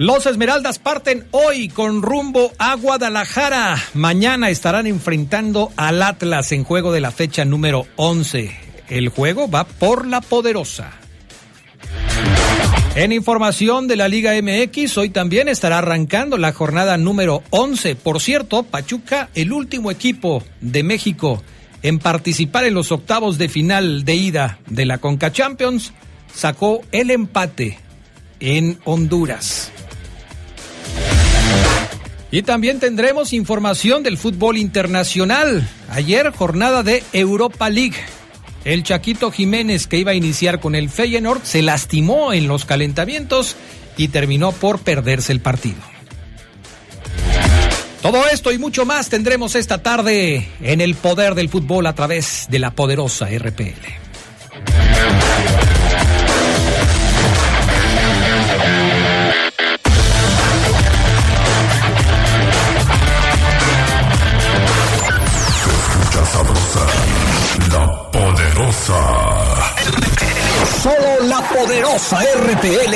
Los Esmeraldas parten hoy con rumbo a Guadalajara. Mañana estarán enfrentando al Atlas en juego de la fecha número 11. El juego va por la poderosa. En información de la Liga MX, hoy también estará arrancando la jornada número 11. Por cierto, Pachuca, el último equipo de México en participar en los octavos de final de ida de la Conca Champions, sacó el empate en Honduras. Y también tendremos información del fútbol internacional. Ayer jornada de Europa League. El Chaquito Jiménez que iba a iniciar con el Feyenoord se lastimó en los calentamientos y terminó por perderse el partido. Todo esto y mucho más tendremos esta tarde en el poder del fútbol a través de la poderosa RPL. Poderosa RPL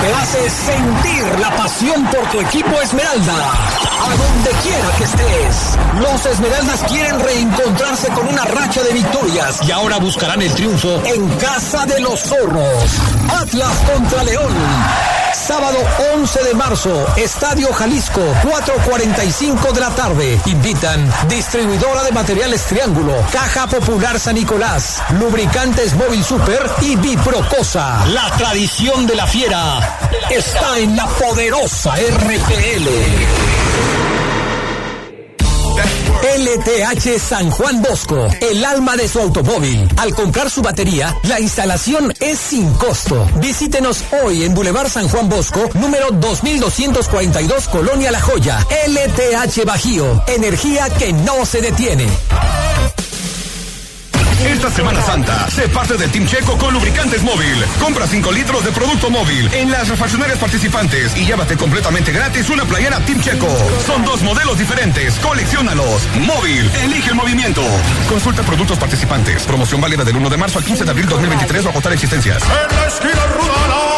te hace sentir la pasión por tu equipo Esmeralda. A donde quiera que estés. Los Esmeraldas quieren reencontrarse con una racha de victorias y ahora buscarán el triunfo en casa de los zorros. Atlas contra León. Sábado 11 de marzo, Estadio Jalisco, 4.45 de la tarde. Invitan distribuidora de materiales Triángulo, Caja Popular San Nicolás, Lubricantes Móvil Super y Biprocosa. La tradición de la fiera está en la poderosa RPL. LTH San Juan Bosco, el alma de su automóvil. Al comprar su batería, la instalación es sin costo. Visítenos hoy en Boulevard San Juan Bosco, número 2242, Colonia La Joya. LTH Bajío, energía que no se detiene. Esta Semana Santa, sé parte del Team Checo con lubricantes móvil. Compra 5 litros de producto móvil en las refaccionarias participantes y llévate completamente gratis una playera Team Checo. Son dos modelos diferentes, coleccionalos. Móvil, elige el movimiento. Consulta productos participantes. Promoción válida del 1 de marzo al 15 de abril 2023 o agotar existencias. En la esquina ruda,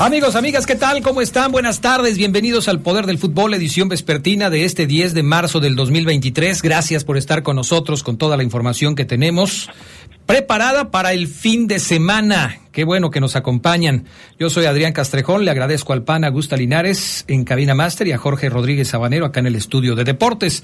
Amigos, amigas, ¿qué tal? ¿Cómo están? Buenas tardes. Bienvenidos al Poder del Fútbol, edición vespertina de este 10 de marzo del 2023. Gracias por estar con nosotros con toda la información que tenemos preparada para el fin de semana. Qué bueno que nos acompañan. Yo soy Adrián Castrejón, le agradezco al PAN Augusta Linares en Cabina Máster y a Jorge Rodríguez Sabanero acá en el estudio de deportes.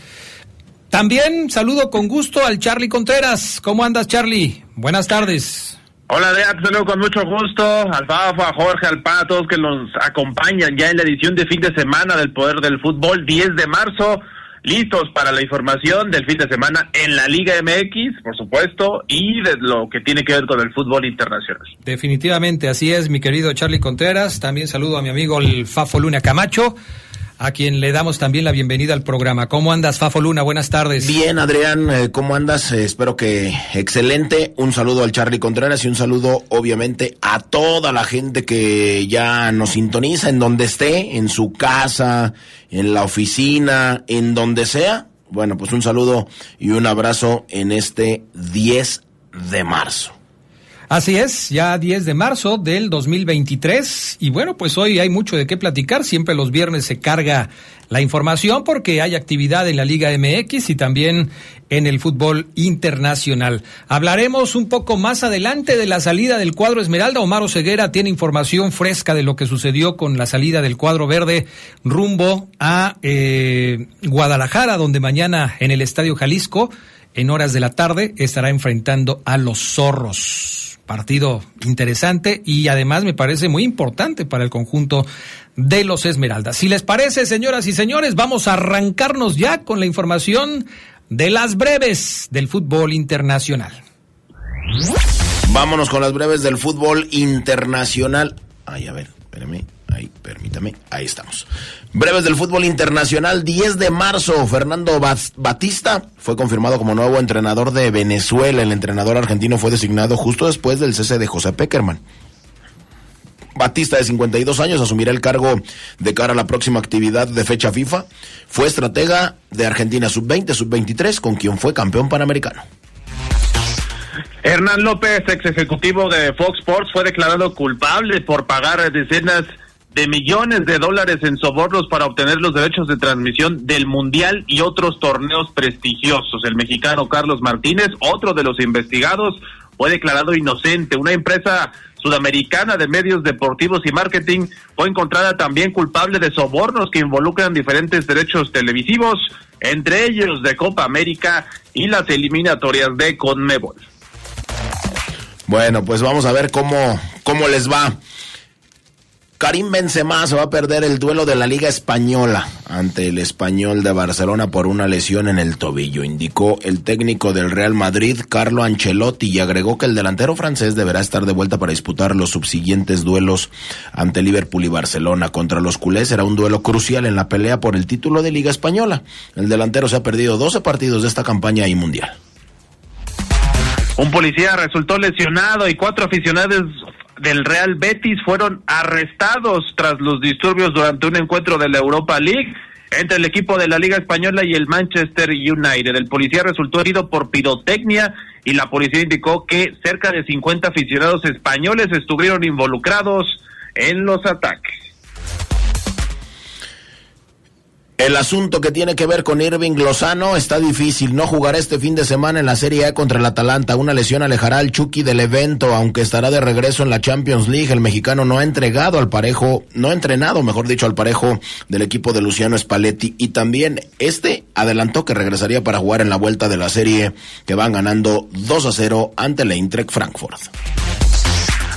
También saludo con gusto al Charlie Contreras. ¿Cómo andas, Charlie? Buenas tardes. Hola, te saludo con mucho gusto. Al Fafo, a Jorge, al Pa, a todos que nos acompañan ya en la edición de fin de semana del Poder del Fútbol, 10 de marzo. Listos para la información del fin de semana en la Liga MX, por supuesto, y de lo que tiene que ver con el fútbol internacional. Definitivamente, así es, mi querido Charlie Contreras. También saludo a mi amigo el Fafo Luna Camacho a quien le damos también la bienvenida al programa. ¿Cómo andas, Fafo Luna? Buenas tardes. Bien, Adrián, eh, ¿cómo andas? Eh, espero que excelente. Un saludo al Charlie Contreras y un saludo, obviamente, a toda la gente que ya nos sintoniza en donde esté, en su casa, en la oficina, en donde sea. Bueno, pues un saludo y un abrazo en este 10 de marzo. Así es, ya 10 de marzo del 2023 y bueno, pues hoy hay mucho de qué platicar, siempre los viernes se carga la información porque hay actividad en la Liga MX y también en el fútbol internacional. Hablaremos un poco más adelante de la salida del cuadro Esmeralda. Omar Ceguera tiene información fresca de lo que sucedió con la salida del cuadro verde rumbo a eh, Guadalajara, donde mañana en el Estadio Jalisco, en horas de la tarde, estará enfrentando a los zorros partido interesante y además me parece muy importante para el conjunto de los Esmeraldas. Si les parece, señoras y señores, vamos a arrancarnos ya con la información de las breves del fútbol internacional. Vámonos con las breves del fútbol internacional. Ay, a ver, espérame. Ahí, permítame, ahí estamos. Breves del fútbol internacional, 10 de marzo, Fernando Batista fue confirmado como nuevo entrenador de Venezuela. El entrenador argentino fue designado justo después del cese de José Peckerman. Batista, de 52 años, asumirá el cargo de cara a la próxima actividad de fecha FIFA. Fue estratega de Argentina sub-20, sub-23, con quien fue campeón panamericano. Hernán López, ex ejecutivo de Fox Sports, fue declarado culpable por pagar decenas de millones de dólares en sobornos para obtener los derechos de transmisión del Mundial y otros torneos prestigiosos. El mexicano Carlos Martínez, otro de los investigados, fue declarado inocente. Una empresa sudamericana de medios deportivos y marketing fue encontrada también culpable de sobornos que involucran diferentes derechos televisivos, entre ellos de Copa América y las eliminatorias de Conmebol. Bueno, pues vamos a ver cómo, cómo les va Karim Benzema se va a perder el duelo de la Liga Española ante el Español de Barcelona por una lesión en el tobillo, indicó el técnico del Real Madrid, Carlo Ancelotti, y agregó que el delantero francés deberá estar de vuelta para disputar los subsiguientes duelos ante Liverpool y Barcelona. Contra los culés será un duelo crucial en la pelea por el título de Liga Española. El delantero se ha perdido 12 partidos de esta campaña y mundial. Un policía resultó lesionado y cuatro aficionados del Real Betis fueron arrestados tras los disturbios durante un encuentro de la Europa League entre el equipo de la Liga Española y el Manchester United. El policía resultó herido por pirotecnia y la policía indicó que cerca de 50 aficionados españoles estuvieron involucrados en los ataques. El asunto que tiene que ver con Irving Lozano está difícil. No jugará este fin de semana en la Serie A contra el Atalanta. Una lesión alejará al Chucky del evento, aunque estará de regreso en la Champions League. El mexicano no ha entregado al parejo, no ha entrenado, mejor dicho, al parejo del equipo de Luciano Spalletti. Y también este adelantó que regresaría para jugar en la vuelta de la serie que van ganando 2 a 0 ante el Eintracht Frankfurt.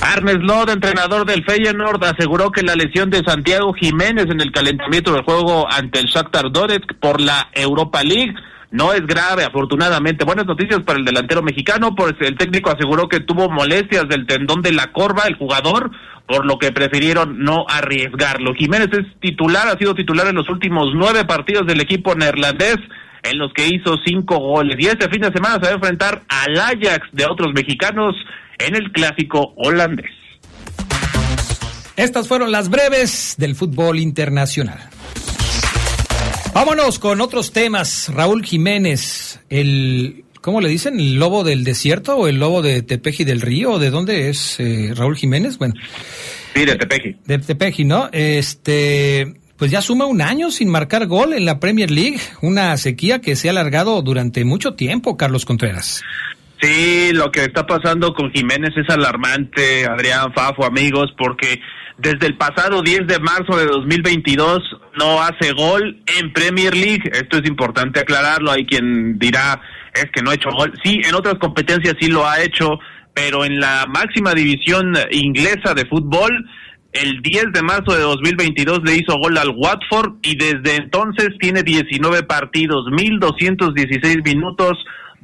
Arnes Lod, entrenador del Feyenoord, aseguró que la lesión de Santiago Jiménez en el calentamiento del juego ante el Shakhtar Donetsk por la Europa League no es grave, afortunadamente. Buenas noticias para el delantero mexicano, pues el técnico aseguró que tuvo molestias del tendón de la corva, el jugador, por lo que prefirieron no arriesgarlo. Jiménez es titular, ha sido titular en los últimos nueve partidos del equipo neerlandés, en los que hizo cinco goles. Y este fin de semana se va a enfrentar al Ajax de otros mexicanos en el clásico holandés. Estas fueron las breves del fútbol internacional. Vámonos con otros temas. Raúl Jiménez, el, ¿cómo le dicen? ¿El lobo del desierto o el lobo de Tepeji del Río? ¿De dónde es eh, Raúl Jiménez? Bueno. Sí, de Tepeji. De Tepeji, ¿no? Este, pues ya suma un año sin marcar gol en la Premier League, una sequía que se ha alargado durante mucho tiempo, Carlos Contreras. Sí, lo que está pasando con Jiménez es alarmante, Adrián Fafo, amigos, porque desde el pasado 10 de marzo de 2022 no hace gol en Premier League. Esto es importante aclararlo. Hay quien dirá es que no ha hecho gol. Sí, en otras competencias sí lo ha hecho, pero en la máxima división inglesa de fútbol, el 10 de marzo de 2022 le hizo gol al Watford y desde entonces tiene 19 partidos, 1216 minutos,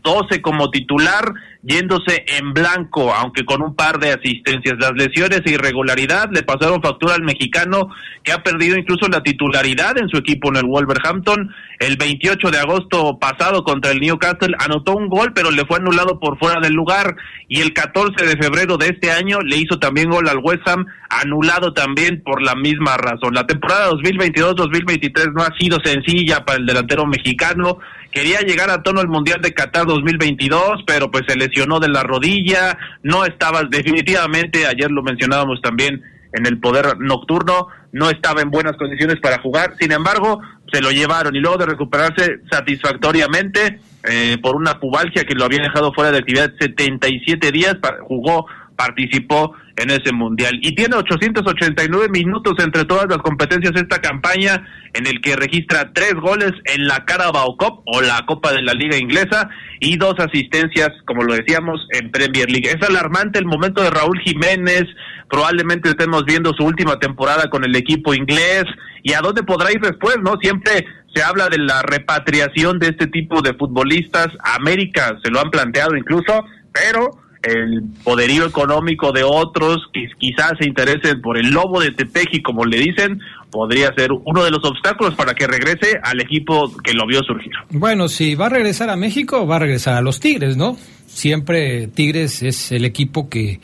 12 como titular, yéndose en blanco, aunque con un par de asistencias. Las lesiones e irregularidad le pasaron factura al mexicano, que ha perdido incluso la titularidad en su equipo en el Wolverhampton. El 28 de agosto pasado contra el Newcastle anotó un gol, pero le fue anulado por fuera del lugar. Y el 14 de febrero de este año le hizo también gol al West Ham, anulado también por la misma razón. La temporada 2022-2023 no ha sido sencilla para el delantero mexicano quería llegar a tono el Mundial de Qatar 2022, pero pues se lesionó de la rodilla, no estaba definitivamente, ayer lo mencionábamos también en el poder nocturno, no estaba en buenas condiciones para jugar, sin embargo, se lo llevaron y luego de recuperarse satisfactoriamente eh, por una pubalgia que lo había dejado fuera de actividad 77 días, jugó participó en ese mundial y tiene 889 minutos entre todas las competencias esta campaña en el que registra tres goles en la Carabao Cup o la Copa de la Liga Inglesa y dos asistencias, como lo decíamos, en Premier League. Es alarmante el momento de Raúl Jiménez, probablemente estemos viendo su última temporada con el equipo inglés y a dónde podrá ir después, ¿no? Siempre se habla de la repatriación de este tipo de futbolistas. América se lo han planteado incluso, pero el poderío económico de otros que quizás se interesen por el lobo de Tepeji, como le dicen, podría ser uno de los obstáculos para que regrese al equipo que lo vio surgir. Bueno, si va a regresar a México, va a regresar a los Tigres, ¿no? Siempre Tigres es el equipo que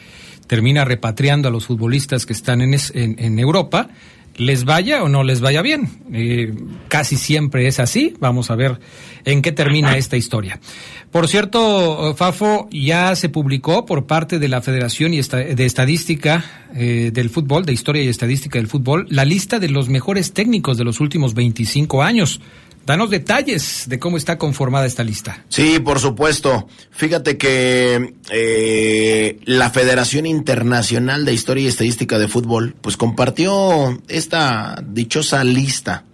termina repatriando a los futbolistas que están en, en Europa les vaya o no les vaya bien. Eh, casi siempre es así. Vamos a ver en qué termina esta historia. Por cierto, Fafo, ya se publicó por parte de la Federación de Estadística eh, del Fútbol, de Historia y Estadística del Fútbol, la lista de los mejores técnicos de los últimos 25 años. Danos detalles de cómo está conformada esta lista. Sí, por supuesto. Fíjate que eh, la Federación Internacional de Historia y Estadística de Fútbol, pues compartió esta dichosa lista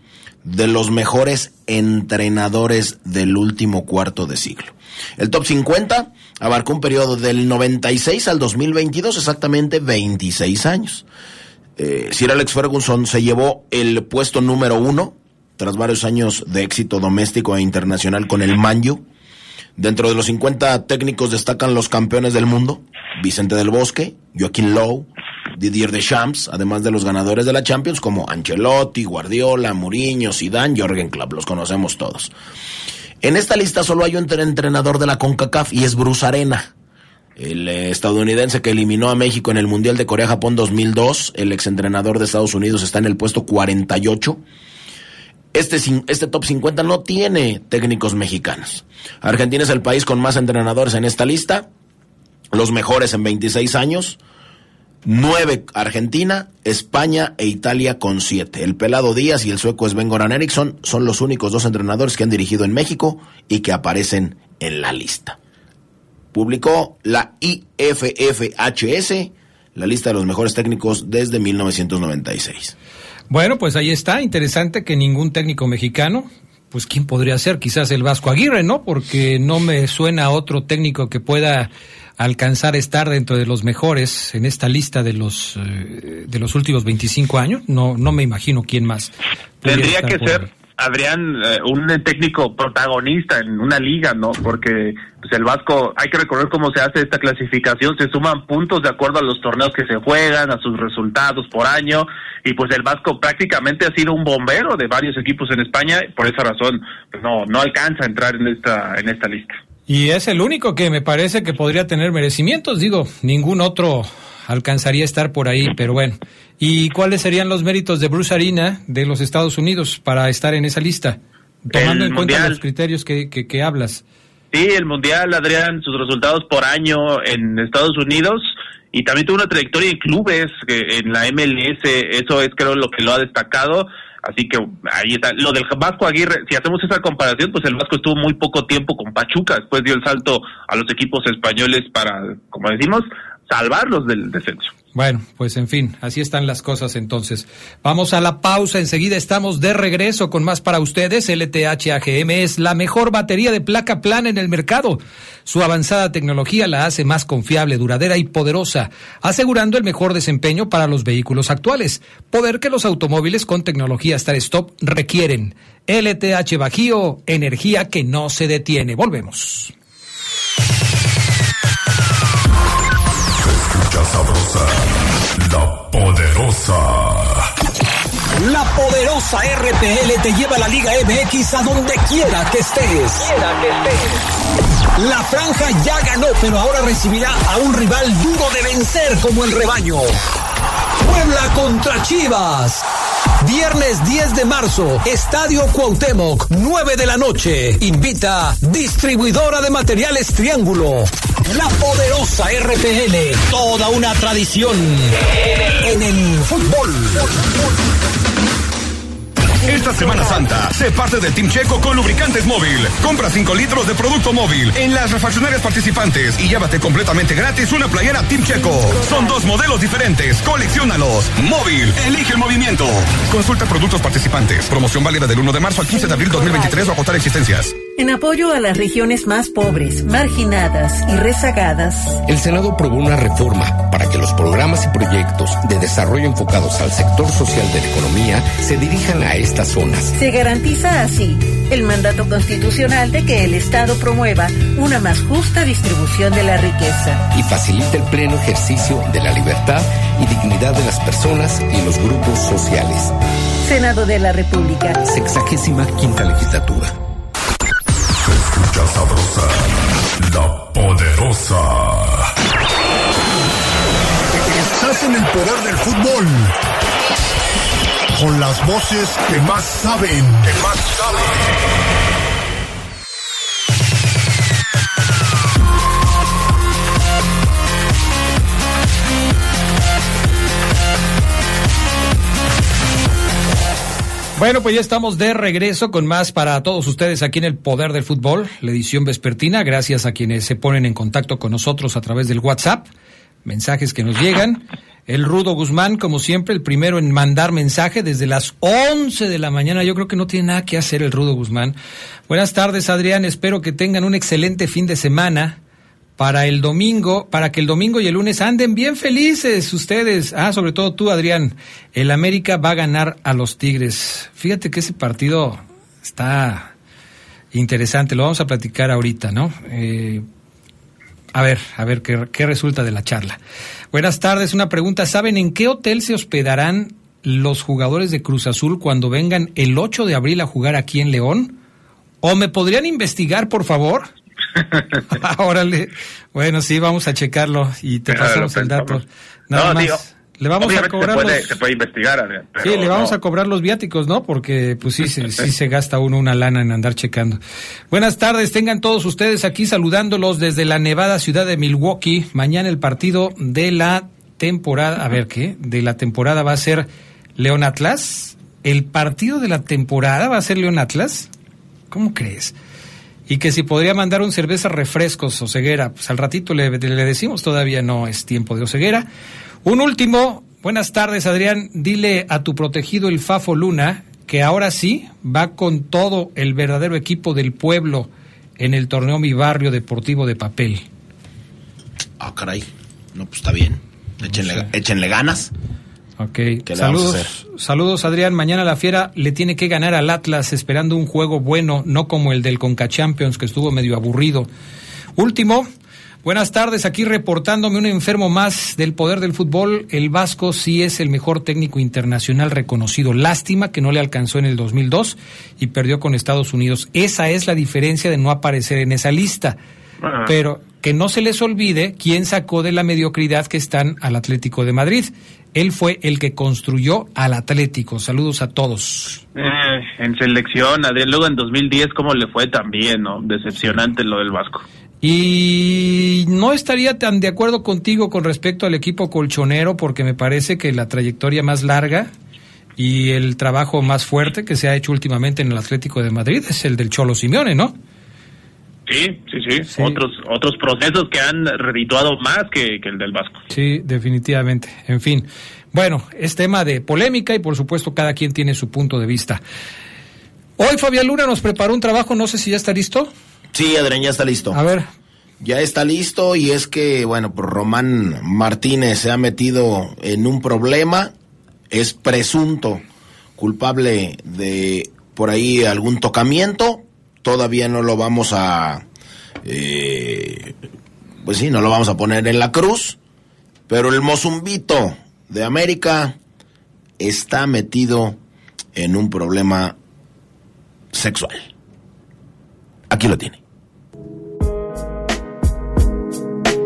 de los mejores entrenadores del último cuarto de siglo. El top 50 abarcó un periodo del 96 al 2022, exactamente 26 años. Eh, Sir Alex Ferguson se llevó el puesto número uno tras varios años de éxito doméstico e internacional con el Manju. Dentro de los 50 técnicos destacan los campeones del mundo, Vicente del Bosque, Joaquín Lowe, Didier Deschamps, además de los ganadores de la Champions como Ancelotti, Guardiola, Mourinho, Zidane, Jorgen Klopp, los conocemos todos. En esta lista solo hay un entrenador de la CONCACAF y es Bruce Arena, el eh, estadounidense que eliminó a México en el Mundial de Corea-Japón 2002, el exentrenador de Estados Unidos está en el puesto 48 este, este top 50 no tiene técnicos mexicanos. Argentina es el país con más entrenadores en esta lista, los mejores en 26 años. Nueve Argentina, España e Italia con siete. El pelado Díaz y el sueco Sven Goran Eriksson son los únicos dos entrenadores que han dirigido en México y que aparecen en la lista. Publicó la IFFHS la lista de los mejores técnicos desde 1996. Bueno, pues ahí está, interesante que ningún técnico mexicano, pues quién podría ser, quizás el Vasco Aguirre, ¿no? Porque no me suena a otro técnico que pueda alcanzar estar dentro de los mejores en esta lista de los eh, de los últimos 25 años. No no me imagino quién más. Tendría que ser Adrián, eh, un técnico protagonista en una liga, ¿no? Porque pues el Vasco, hay que recordar cómo se hace esta clasificación, se suman puntos de acuerdo a los torneos que se juegan, a sus resultados por año, y pues el Vasco prácticamente ha sido un bombero de varios equipos en España, por esa razón pues no, no alcanza a entrar en esta, en esta lista. Y es el único que me parece que podría tener merecimientos, digo, ningún otro alcanzaría a estar por ahí, pero bueno. ¿Y cuáles serían los méritos de Bruce Arena de los Estados Unidos para estar en esa lista? Tomando en cuenta los criterios que, que, hablas. Sí, el Mundial, Adrián, sus resultados por año en Estados Unidos y también tuvo una trayectoria en clubes en la MLS, eso es creo lo que lo ha destacado. Así que ahí está. Lo del Vasco Aguirre, si hacemos esa comparación, pues el Vasco estuvo muy poco tiempo con Pachuca, después dio el salto a los equipos españoles para, como decimos, salvarlos del descenso. Bueno, pues en fin, así están las cosas entonces. Vamos a la pausa, enseguida estamos de regreso con más para ustedes. LTH AGM es la mejor batería de placa plana en el mercado. Su avanzada tecnología la hace más confiable, duradera y poderosa, asegurando el mejor desempeño para los vehículos actuales. Poder que los automóviles con tecnología Star Stop requieren. LTH Bajío, energía que no se detiene. Volvemos. Sabrosa, la poderosa. La poderosa RPL te lleva a la Liga MX a donde quiera que estés. Quiera que estés. La franja ya ganó, pero ahora recibirá a un rival duro de vencer como el rebaño. Puebla contra Chivas. Viernes 10 de marzo, Estadio Cuauhtémoc, 9 de la noche. Invita distribuidora de materiales Triángulo. La poderosa RPL, toda una tradición en el fútbol. Esta Semana Santa, sé parte del Team Checo con lubricantes móvil. Compra 5 litros de producto móvil en las refaccionarias participantes y llévate completamente gratis una playera Team Checo. Son dos modelos diferentes, coleccionalos. Móvil, elige el movimiento. Consulta productos participantes. Promoción válida del 1 de marzo al 15 de abril 2023 o agotar existencias. En apoyo a las regiones más pobres, marginadas y rezagadas, el Senado aprobó una reforma para que los programas y proyectos de desarrollo enfocados al sector social de la economía se dirijan a estas zonas. Se garantiza así el mandato constitucional de que el Estado promueva una más justa distribución de la riqueza. Y facilita el pleno ejercicio de la libertad y dignidad de las personas y los grupos sociales. Senado de la República. Sexagésima quinta legislatura. Se escucha sabrosa, la poderosa. Estás en el poder del fútbol con las voces que más saben. Que más saben. Bueno, pues ya estamos de regreso con más para todos ustedes aquí en el Poder del Fútbol, la edición vespertina. Gracias a quienes se ponen en contacto con nosotros a través del WhatsApp, mensajes que nos llegan. El Rudo Guzmán, como siempre, el primero en mandar mensaje desde las 11 de la mañana. Yo creo que no tiene nada que hacer el Rudo Guzmán. Buenas tardes, Adrián. Espero que tengan un excelente fin de semana para el domingo, para que el domingo y el lunes anden bien felices ustedes. Ah, sobre todo tú, Adrián. El América va a ganar a los Tigres. Fíjate que ese partido está interesante. Lo vamos a platicar ahorita, ¿no? Eh, a ver, a ver qué, qué resulta de la charla. Buenas tardes, una pregunta. ¿Saben en qué hotel se hospedarán los jugadores de Cruz Azul cuando vengan el 8 de abril a jugar aquí en León? ¿O me podrían investigar, por favor? Órale. Bueno, sí, vamos a checarlo y te pasamos el dato. Nada más. Le vamos a cobrar se puede, los... se puede investigar. sí, le vamos a cobrar los viáticos, ¿no? Porque pues sí, sí, sí se gasta uno una lana en andar checando. Buenas tardes, tengan todos ustedes aquí saludándolos desde la nevada ciudad de Milwaukee. Mañana el partido de la temporada, a ver qué, de la temporada va a ser León Atlas. El partido de la temporada va a ser León Atlas. ¿Cómo crees? y que si podría mandar un cerveza refrescos o ceguera, pues al ratito le, le, decimos, todavía no es tiempo de ceguera. Un último, buenas tardes Adrián, dile a tu protegido el Fafo Luna que ahora sí va con todo el verdadero equipo del pueblo en el torneo Mi Barrio Deportivo de Papel. Ah, caray, no, pues está bien, échenle, no sé. échenle ganas. Ok, saludos, saludos Adrián. Mañana la Fiera le tiene que ganar al Atlas esperando un juego bueno, no como el del Conca Champions que estuvo medio aburrido. Último, buenas tardes, aquí reportándome un enfermo más del poder del fútbol. El Vasco sí es el mejor técnico internacional reconocido. Lástima que no le alcanzó en el 2002 y perdió con Estados Unidos. Esa es la diferencia de no aparecer en esa lista. Ah. Pero que no se les olvide quién sacó de la mediocridad que están al Atlético de Madrid. Él fue el que construyó al Atlético. Saludos a todos. Eh, en selección, Adrián, luego en 2010, ¿cómo le fue también, no? Decepcionante lo del Vasco. Y no estaría tan de acuerdo contigo con respecto al equipo colchonero, porque me parece que la trayectoria más larga y el trabajo más fuerte que se ha hecho últimamente en el Atlético de Madrid es el del Cholo Simeone, ¿no? Sí, sí, sí, Otros, otros procesos que han redituado más que, que el del Vasco. Sí, definitivamente. En fin. Bueno, es tema de polémica y por supuesto cada quien tiene su punto de vista. Hoy Fabián Luna nos preparó un trabajo, no sé si ya está listo. Sí, Adrián, ya está listo. A ver. Ya está listo y es que, bueno, pues Román Martínez se ha metido en un problema, es presunto culpable de por ahí algún tocamiento, todavía no lo vamos a, eh, pues sí, no lo vamos a poner en la cruz, pero el Mozumbito de América está metido en un problema sexual. Aquí lo tiene.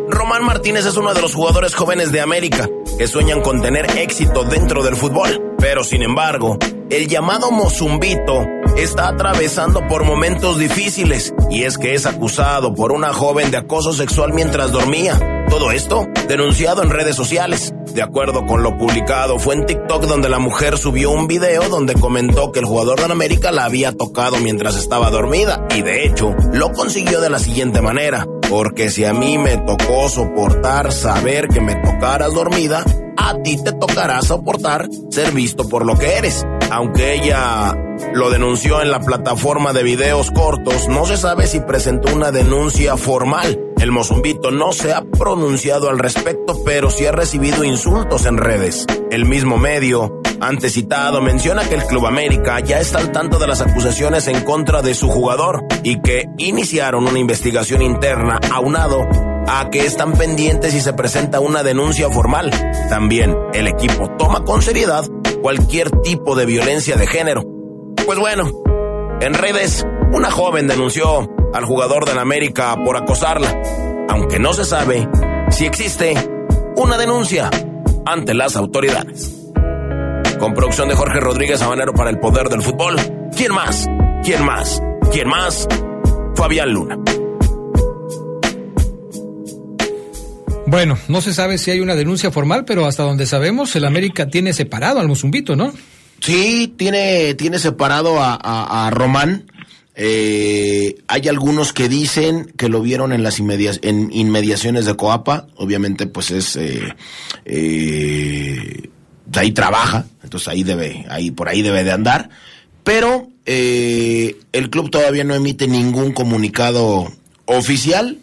Román Martínez es uno de los jugadores jóvenes de América que sueñan con tener éxito dentro del fútbol. Pero sin embargo, el llamado Mozumbito está atravesando por momentos difíciles y es que es acusado por una joven de acoso sexual mientras dormía. Todo esto denunciado en redes sociales. De acuerdo con lo publicado, fue en TikTok donde la mujer subió un video donde comentó que el jugador de América la había tocado mientras estaba dormida y de hecho lo consiguió de la siguiente manera. Porque si a mí me tocó soportar saber que me tocaras dormida, a ti te tocará soportar ser visto por lo que eres. Aunque ella lo denunció en la plataforma de videos cortos, no se sabe si presentó una denuncia formal. El Mozumbito no se ha pronunciado al respecto, pero sí ha recibido insultos en redes. El mismo medio, antes citado, menciona que el Club América ya está al tanto de las acusaciones en contra de su jugador y que iniciaron una investigación interna aunado a que están pendientes si se presenta una denuncia formal. También el equipo toma con seriedad cualquier tipo de violencia de género. Pues bueno, en redes, una joven denunció al jugador del América por acosarla, aunque no se sabe si existe una denuncia ante las autoridades. Con producción de Jorge Rodríguez Habanero para el Poder del Fútbol. ¿Quién más? ¿Quién más? ¿Quién más? Fabián Luna. Bueno, no se sabe si hay una denuncia formal, pero hasta donde sabemos, el América tiene separado al Mozumbito, ¿no? Sí, tiene, tiene separado a, Román. Eh, hay algunos que dicen que lo vieron en las en inmediaciones de Coapa. Obviamente, pues es eh, eh, ahí trabaja, entonces ahí debe, ahí por ahí debe de andar. Pero el club todavía no emite ningún comunicado oficial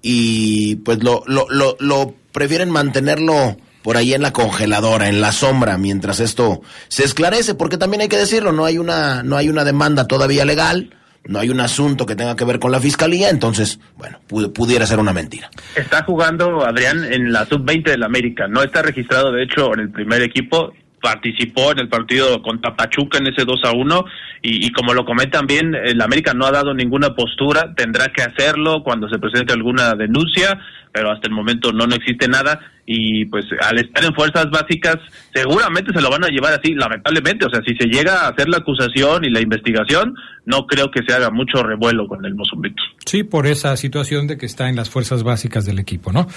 y pues lo, lo, lo, lo prefieren mantenerlo por ahí en la congeladora, en la sombra, mientras esto se esclarece, porque también hay que decirlo, no hay una, no hay una demanda todavía legal, no hay un asunto que tenga que ver con la fiscalía, entonces, bueno, pudiera ser una mentira. Está jugando Adrián en la sub-20 del América, no está registrado de hecho en el primer equipo, participó en el partido contra Pachuca en ese 2 a 1 y, como lo comentan bien, el América no ha dado ninguna postura, tendrá que hacerlo cuando se presente alguna denuncia, pero hasta el momento no, no existe nada y pues al estar en fuerzas básicas seguramente se lo van a llevar así, lamentablemente, o sea, si se llega a hacer la acusación y la investigación, no creo que se haga mucho revuelo con el Mozambique. Sí, por esa situación de que está en las fuerzas básicas del equipo, ¿no?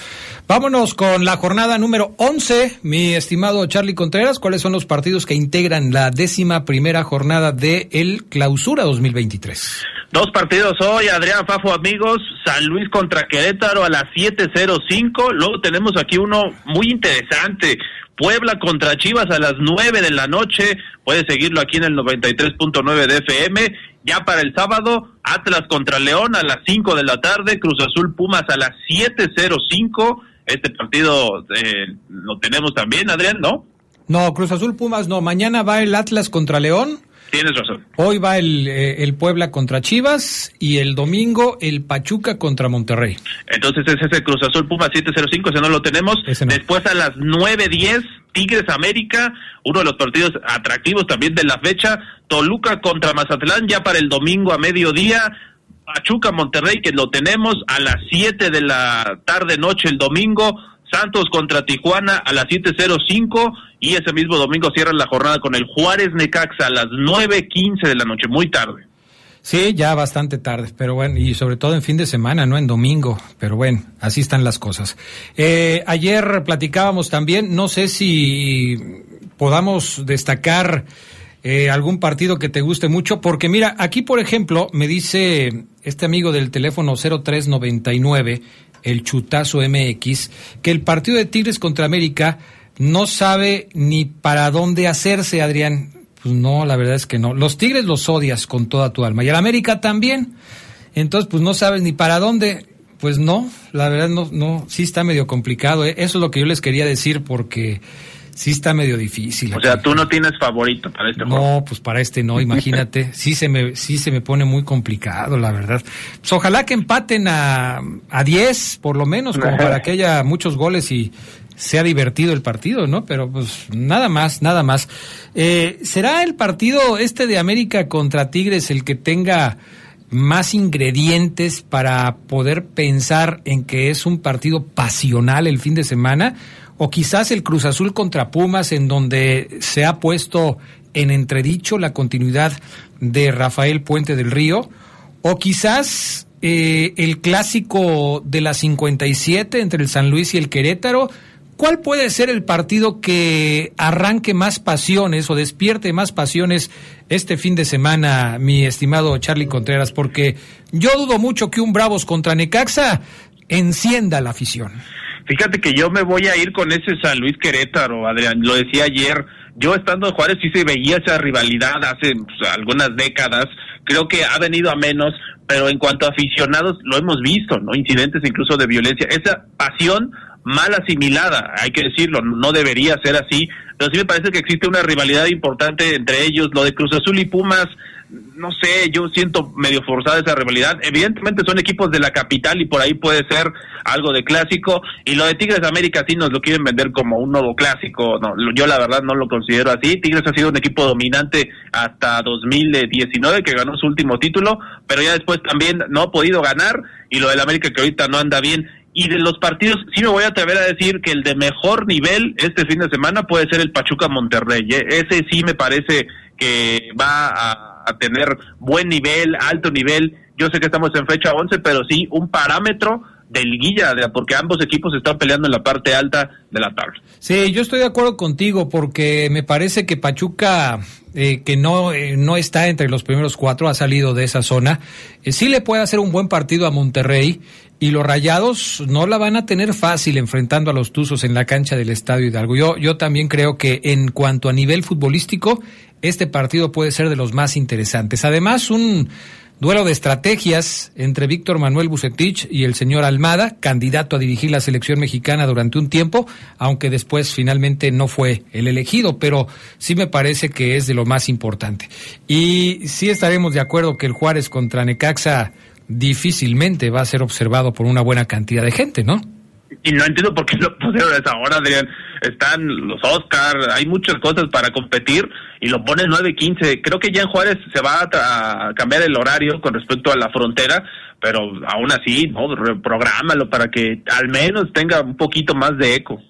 Vámonos con la jornada número 11, mi estimado Charlie Contreras, ¿cuáles son los partidos que integran la décima primera jornada de el Clausura 2023? Dos partidos hoy, Adrián Fafo, amigos, San Luis contra Querétaro a las 7.05. Luego tenemos aquí uno muy interesante, Puebla contra Chivas a las 9 de la noche. Puede seguirlo aquí en el 93.9 de FM. Ya para el sábado, Atlas contra León a las 5 de la tarde, Cruz Azul Pumas a las 7.05. Este partido eh, lo tenemos también, Adrián, ¿no? No, Cruz Azul Pumas no. Mañana va el Atlas contra León Tienes razón. Hoy va el, eh, el, Puebla contra Chivas y el domingo el Pachuca contra Monterrey. Entonces ese es el Cruz Azul Puma 705, ese no lo tenemos. Después a las 9.10, Tigres América, uno de los partidos atractivos también de la fecha. Toluca contra Mazatlán ya para el domingo a mediodía. Pachuca Monterrey, que lo tenemos a las 7 de la tarde noche el domingo. Santos contra Tijuana a las 7.05 y ese mismo domingo cierran la jornada con el Juárez Necaxa a las 9.15 de la noche, muy tarde. Sí, ya bastante tarde, pero bueno, y sobre todo en fin de semana, no en domingo, pero bueno, así están las cosas. Eh, ayer platicábamos también, no sé si podamos destacar eh, algún partido que te guste mucho, porque mira, aquí por ejemplo me dice este amigo del teléfono 0399, el Chutazo MX, que el partido de Tigres contra América no sabe ni para dónde hacerse, Adrián. Pues no, la verdad es que no. Los Tigres los odias con toda tu alma y el América también. Entonces, pues no sabes ni para dónde. Pues no, la verdad no, no, sí está medio complicado. ¿eh? Eso es lo que yo les quería decir porque sí está medio difícil. O sea, tú no tienes favorito para este juego. No, pues para este no, imagínate. sí se me, sí se me pone muy complicado, la verdad. Pues ojalá que empaten a, a 10, por lo menos, como para que haya muchos goles y sea divertido el partido, ¿no? Pero pues nada más, nada más. Eh, ¿Será el partido este de América contra Tigres el que tenga más ingredientes para poder pensar en que es un partido pasional el fin de semana? ¿O quizás el Cruz Azul contra Pumas en donde se ha puesto en entredicho la continuidad de Rafael Puente del Río? ¿O quizás eh, el clásico de la 57 entre el San Luis y el Querétaro? ¿Cuál puede ser el partido que arranque más pasiones o despierte más pasiones este fin de semana, mi estimado Charlie Contreras? Porque yo dudo mucho que un Bravos contra Necaxa encienda la afición. Fíjate que yo me voy a ir con ese San Luis Querétaro, Adrián, lo decía ayer. Yo estando en Juárez sí se veía esa rivalidad hace pues, algunas décadas. Creo que ha venido a menos, pero en cuanto a aficionados lo hemos visto, ¿no? Incidentes incluso de violencia. Esa pasión mal asimilada, hay que decirlo, no debería ser así, pero sí me parece que existe una rivalidad importante entre ellos, lo de Cruz Azul y Pumas, no sé, yo siento medio forzada esa rivalidad. Evidentemente son equipos de la capital y por ahí puede ser algo de clásico. Y lo de Tigres América sí nos lo quieren vender como un nuevo clásico. No, yo la verdad no lo considero así. Tigres ha sido un equipo dominante hasta 2019 que ganó su último título, pero ya después también no ha podido ganar. Y lo del América que ahorita no anda bien. Y de los partidos, sí me voy a atrever a decir que el de mejor nivel este fin de semana puede ser el Pachuca Monterrey. ¿eh? Ese sí me parece que va a, tener buen nivel, alto nivel. Yo sé que estamos en fecha 11, pero sí un parámetro de liguilla, porque ambos equipos están peleando en la parte alta de la tabla. Sí, yo estoy de acuerdo contigo porque me parece que Pachuca, eh, que no, eh, no está entre los primeros cuatro, ha salido de esa zona, sí le puede hacer un buen partido a Monterrey y los Rayados no la van a tener fácil enfrentando a los Tuzos en la cancha del Estadio Hidalgo. Yo, yo también creo que en cuanto a nivel futbolístico, este partido puede ser de los más interesantes. Además, un duelo de estrategias entre Víctor Manuel Bucetich y el señor Almada, candidato a dirigir la selección mexicana durante un tiempo, aunque después finalmente no fue el elegido, pero sí me parece que es de lo más importante. Y sí estaremos de acuerdo que el Juárez contra Necaxa difícilmente va a ser observado por una buena cantidad de gente, ¿no? Y no entiendo por qué lo pusieron a esa hora, Adrián. Están los Oscars, hay muchas cosas para competir y lo ponen 9.15. Creo que ya en Juárez se va a, cambiar el horario con respecto a la frontera, pero aún así, ¿no? Prográmalo para que al menos tenga un poquito más de eco.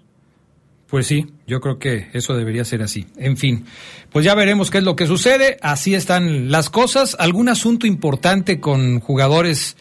Pues sí, yo creo que eso debería ser así. En fin, pues ya veremos qué es lo que sucede. Así están las cosas. ¿Algún asunto importante con jugadores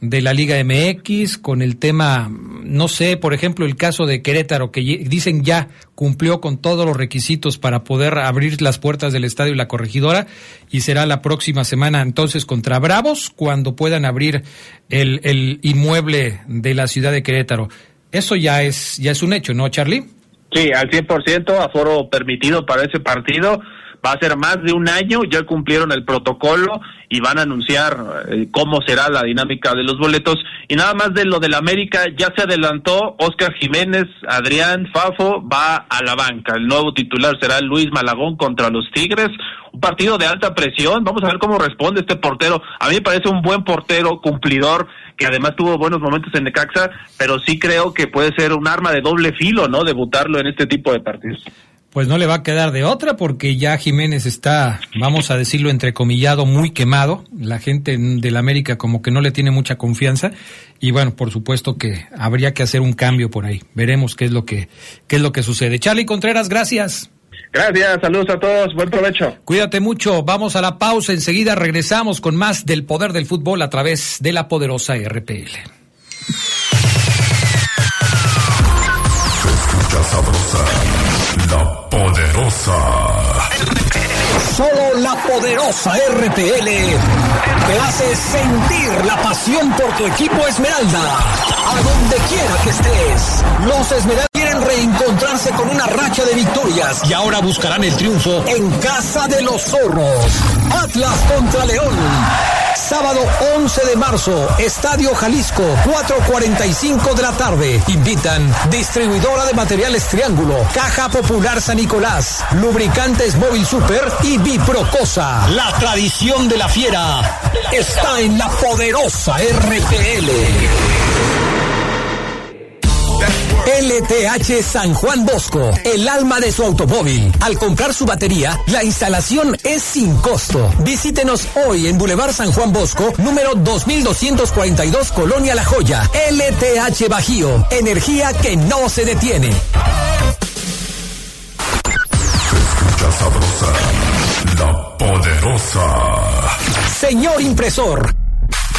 de la Liga MX, con el tema, no sé, por ejemplo, el caso de Querétaro, que dicen ya cumplió con todos los requisitos para poder abrir las puertas del estadio y la corregidora, y será la próxima semana entonces contra Bravos, cuando puedan abrir el, el inmueble de la ciudad de Querétaro. Eso ya es, ya es un hecho, ¿no, Charlie? Sí, al 100% aforo permitido para ese partido. Va a ser más de un año, ya cumplieron el protocolo y van a anunciar eh, cómo será la dinámica de los boletos. Y nada más de lo del América, ya se adelantó Oscar Jiménez, Adrián Fafo va a la banca. El nuevo titular será Luis Malagón contra los Tigres. Un partido de alta presión. Vamos a ver cómo responde este portero. A mí me parece un buen portero, cumplidor, que además tuvo buenos momentos en Necaxa, pero sí creo que puede ser un arma de doble filo, ¿no? Debutarlo en este tipo de partidos. Pues no le va a quedar de otra porque ya Jiménez está, vamos a decirlo entrecomillado, muy quemado. La gente del América como que no le tiene mucha confianza y bueno, por supuesto que habría que hacer un cambio por ahí. Veremos qué es lo que qué es lo que sucede. Charlie Contreras, gracias. Gracias, saludos a todos, buen provecho. Cuídate mucho, vamos a la pausa, enseguida regresamos con más del poder del fútbol a través de la poderosa RPL. escucha sabrosa, la Solo poderosa RPL que hace sentir la pasión por tu equipo Esmeralda. A donde quiera que estés, los Esmeraldas quieren reencontrarse con una racha de victorias y ahora buscarán el triunfo en casa de los zorros. Atlas contra León. Sábado 11 de marzo, Estadio Jalisco, 4.45 de la tarde. Invitan distribuidora de materiales Triángulo, Caja Popular San Nicolás, Lubricantes Móvil Super y Biprocosa. La tradición de la fiera está en la poderosa RPL. LTH San Juan Bosco, el alma de su automóvil. Al comprar su batería, la instalación es sin costo. Visítenos hoy en Boulevard San Juan Bosco, número 2242, Colonia La Joya. LTH Bajío, energía que no se detiene. escucha sabrosa, la poderosa. Señor impresor.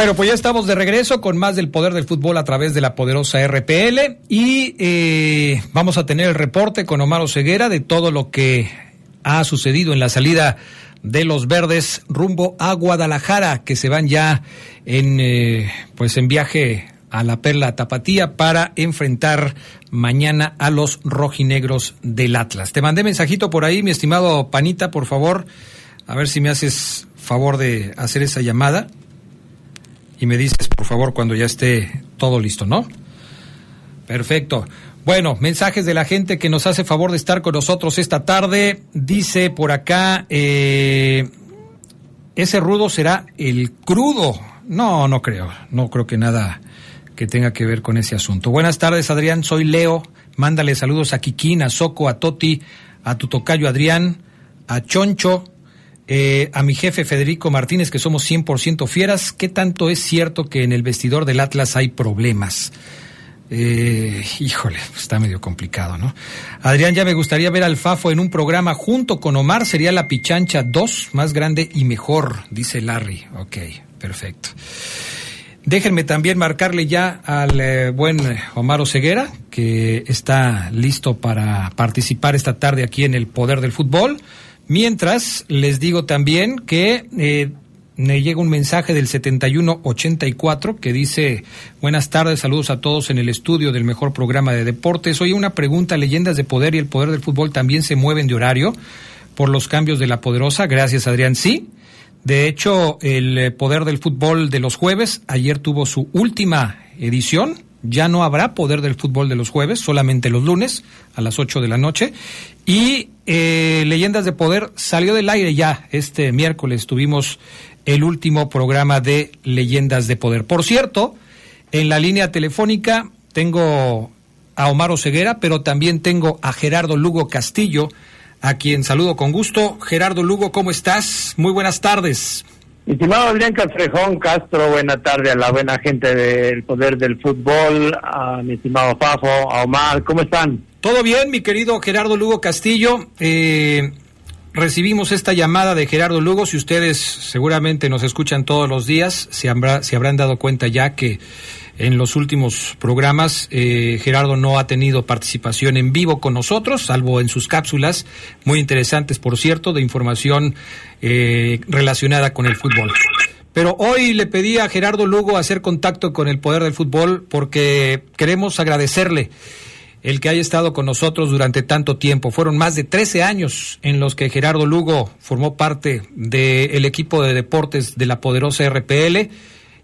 Bueno, pues ya estamos de regreso con más del poder del fútbol a través de la poderosa RPL y eh, vamos a tener el reporte con Omar Ceguera de todo lo que ha sucedido en la salida de los verdes rumbo a Guadalajara, que se van ya en eh, pues en viaje a la Perla Tapatía para enfrentar mañana a los rojinegros del Atlas. Te mandé mensajito por ahí, mi estimado Panita, por favor, a ver si me haces favor de hacer esa llamada y me dices, por favor, cuando ya esté todo listo, ¿no? Perfecto. Bueno, mensajes de la gente que nos hace favor de estar con nosotros esta tarde. Dice por acá, eh, ese rudo será el crudo. No, no creo. No creo que nada que tenga que ver con ese asunto. Buenas tardes, Adrián. Soy Leo. Mándale saludos a Kikín, a Soco, a Toti, a tu tocayo Adrián, a Choncho, eh, a mi jefe Federico Martínez, que somos 100% fieras, ¿qué tanto es cierto que en el vestidor del Atlas hay problemas? Eh, híjole, está medio complicado, ¿no? Adrián, ya me gustaría ver al Fafo en un programa junto con Omar, sería la Pichancha 2, más grande y mejor, dice Larry. Ok, perfecto. Déjenme también marcarle ya al eh, buen Omar Ceguera, que está listo para participar esta tarde aquí en el Poder del Fútbol. Mientras, les digo también que eh, me llega un mensaje del 7184 que dice, buenas tardes, saludos a todos en el estudio del mejor programa de deportes. Hoy una pregunta, leyendas de poder y el poder del fútbol también se mueven de horario por los cambios de la poderosa. Gracias, Adrián. Sí. De hecho, el eh, poder del fútbol de los jueves ayer tuvo su última edición ya no habrá poder del fútbol de los jueves, solamente los lunes a las 8 de la noche. Y eh, Leyendas de Poder salió del aire ya. Este miércoles tuvimos el último programa de Leyendas de Poder. Por cierto, en la línea telefónica tengo a Omar Ceguera, pero también tengo a Gerardo Lugo Castillo, a quien saludo con gusto. Gerardo Lugo, ¿cómo estás? Muy buenas tardes. Estimado Adrián Castrejón Castro, buena tarde a la buena gente del Poder del Fútbol, a mi estimado Fafo, a Omar, ¿cómo están? Todo bien, mi querido Gerardo Lugo Castillo. Eh, recibimos esta llamada de Gerardo Lugo. Si ustedes seguramente nos escuchan todos los días, se, se habrán dado cuenta ya que en los últimos programas eh, Gerardo no ha tenido participación en vivo con nosotros, salvo en sus cápsulas, muy interesantes, por cierto, de información eh, relacionada con el fútbol. Pero hoy le pedí a Gerardo Lugo hacer contacto con el poder del fútbol porque queremos agradecerle el que haya estado con nosotros durante tanto tiempo. Fueron más de 13 años en los que Gerardo Lugo formó parte del equipo de deportes de la poderosa RPL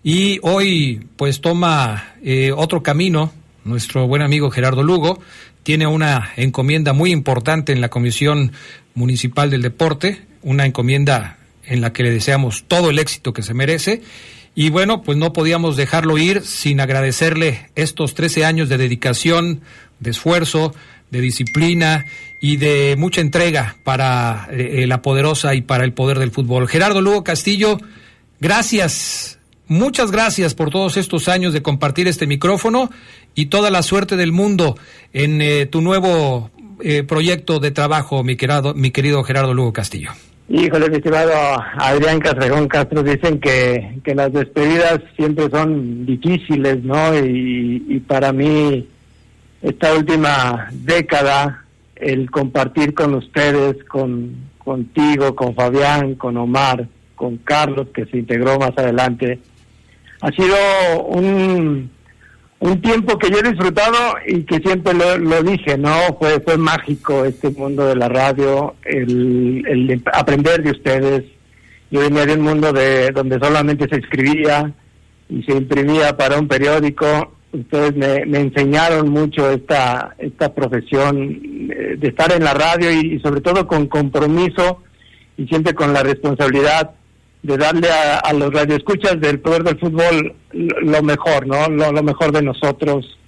y hoy pues toma eh, otro camino. Nuestro buen amigo Gerardo Lugo tiene una encomienda muy importante en la Comisión Municipal del Deporte, una encomienda en la que le deseamos todo el éxito que se merece Y bueno, pues no podíamos dejarlo ir sin agradecerle estos 13 años de dedicación, de esfuerzo, de disciplina y de mucha entrega para eh, la poderosa y para el poder del fútbol. Gerardo Lugo Castillo, gracias, muchas gracias por todos estos años de compartir este micrófono y toda la suerte del mundo en eh, tu nuevo eh, proyecto de trabajo, mi querido, mi querido Gerardo Lugo Castillo. Híjole, mi estimado Adrián Castrejón Castro, dicen que, que las despedidas siempre son difíciles, ¿no? Y, y para mí, esta última década, el compartir con ustedes, con contigo, con Fabián, con Omar, con Carlos, que se integró más adelante, ha sido un, un tiempo que yo he disfrutado y que siempre lo, dije, ¿no? Fue, fue mágico este mundo de la radio, el, el aprender de ustedes. Yo venía de un mundo de donde solamente se escribía y se imprimía para un periódico. Ustedes me, me enseñaron mucho esta, esta profesión eh, de estar en la radio y sobre todo con compromiso y siempre con la responsabilidad de darle a, los radioescuchas del poder del fútbol lo mejor, ¿no? Lo, mejor de nosotros.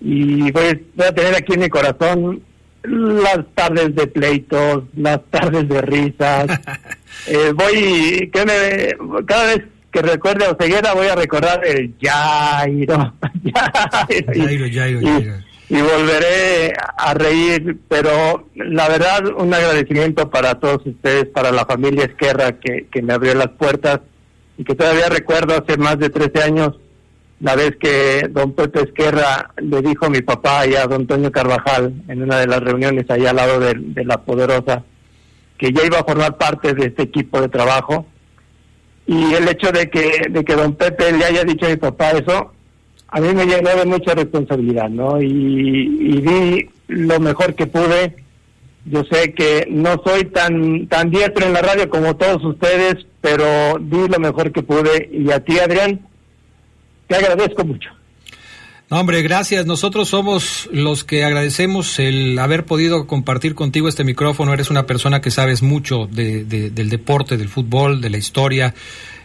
Y voy, a tener aquí en mi corazón las tardes de pleitos, las tardes de risas. eh, voy, que me, cada vez que recuerde a Oseguera voy a recordar el Jairo. Jairo, Jairo, Jairo y volveré a reír, pero la verdad un agradecimiento para todos ustedes, para la familia Esquerra que, que me abrió las puertas y que todavía recuerdo hace más de 13 años la vez que don Pepe Esquerra le dijo a mi papá y a don Antonio Carvajal en una de las reuniones allá al lado de, de la Poderosa que ya iba a formar parte de este equipo de trabajo y el hecho de que, de que don Pepe le haya dicho a mi papá eso a mí me llenó de mucha responsabilidad, ¿no? Y, y di lo mejor que pude. Yo sé que no soy tan tan diestro en la radio como todos ustedes, pero di lo mejor que pude. Y a ti, Adrián, te agradezco mucho. No, hombre, gracias. Nosotros somos los que agradecemos el haber podido compartir contigo este micrófono. Eres una persona que sabes mucho de, del deporte, del fútbol, de la historia.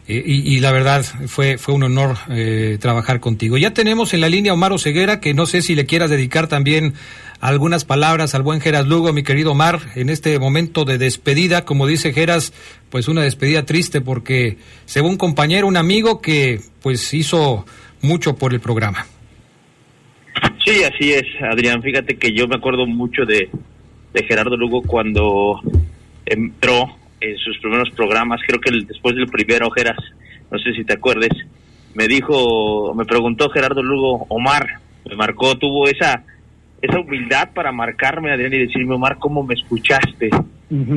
Eh, y, la verdad fue, fue un honor eh, trabajar contigo. Ya tenemos en la línea Omar Ceguera, que no sé si le quieras dedicar también algunas palabras al buen Geras Lugo, mi querido Omar, en este momento de despedida, como dice Geras, pues una despedida triste porque según un compañero, un amigo que pues hizo mucho por el programa. Sí, así es, Adrián. Fíjate que yo me acuerdo mucho de, de Gerardo Lugo cuando entró en sus primeros programas, creo que después del primer Ojeras, no sé si te acuerdes, me dijo, me preguntó Gerardo Lugo, Omar, me marcó, tuvo esa esa humildad para marcarme, Adrián, y decirme, Omar, ¿cómo me escuchaste?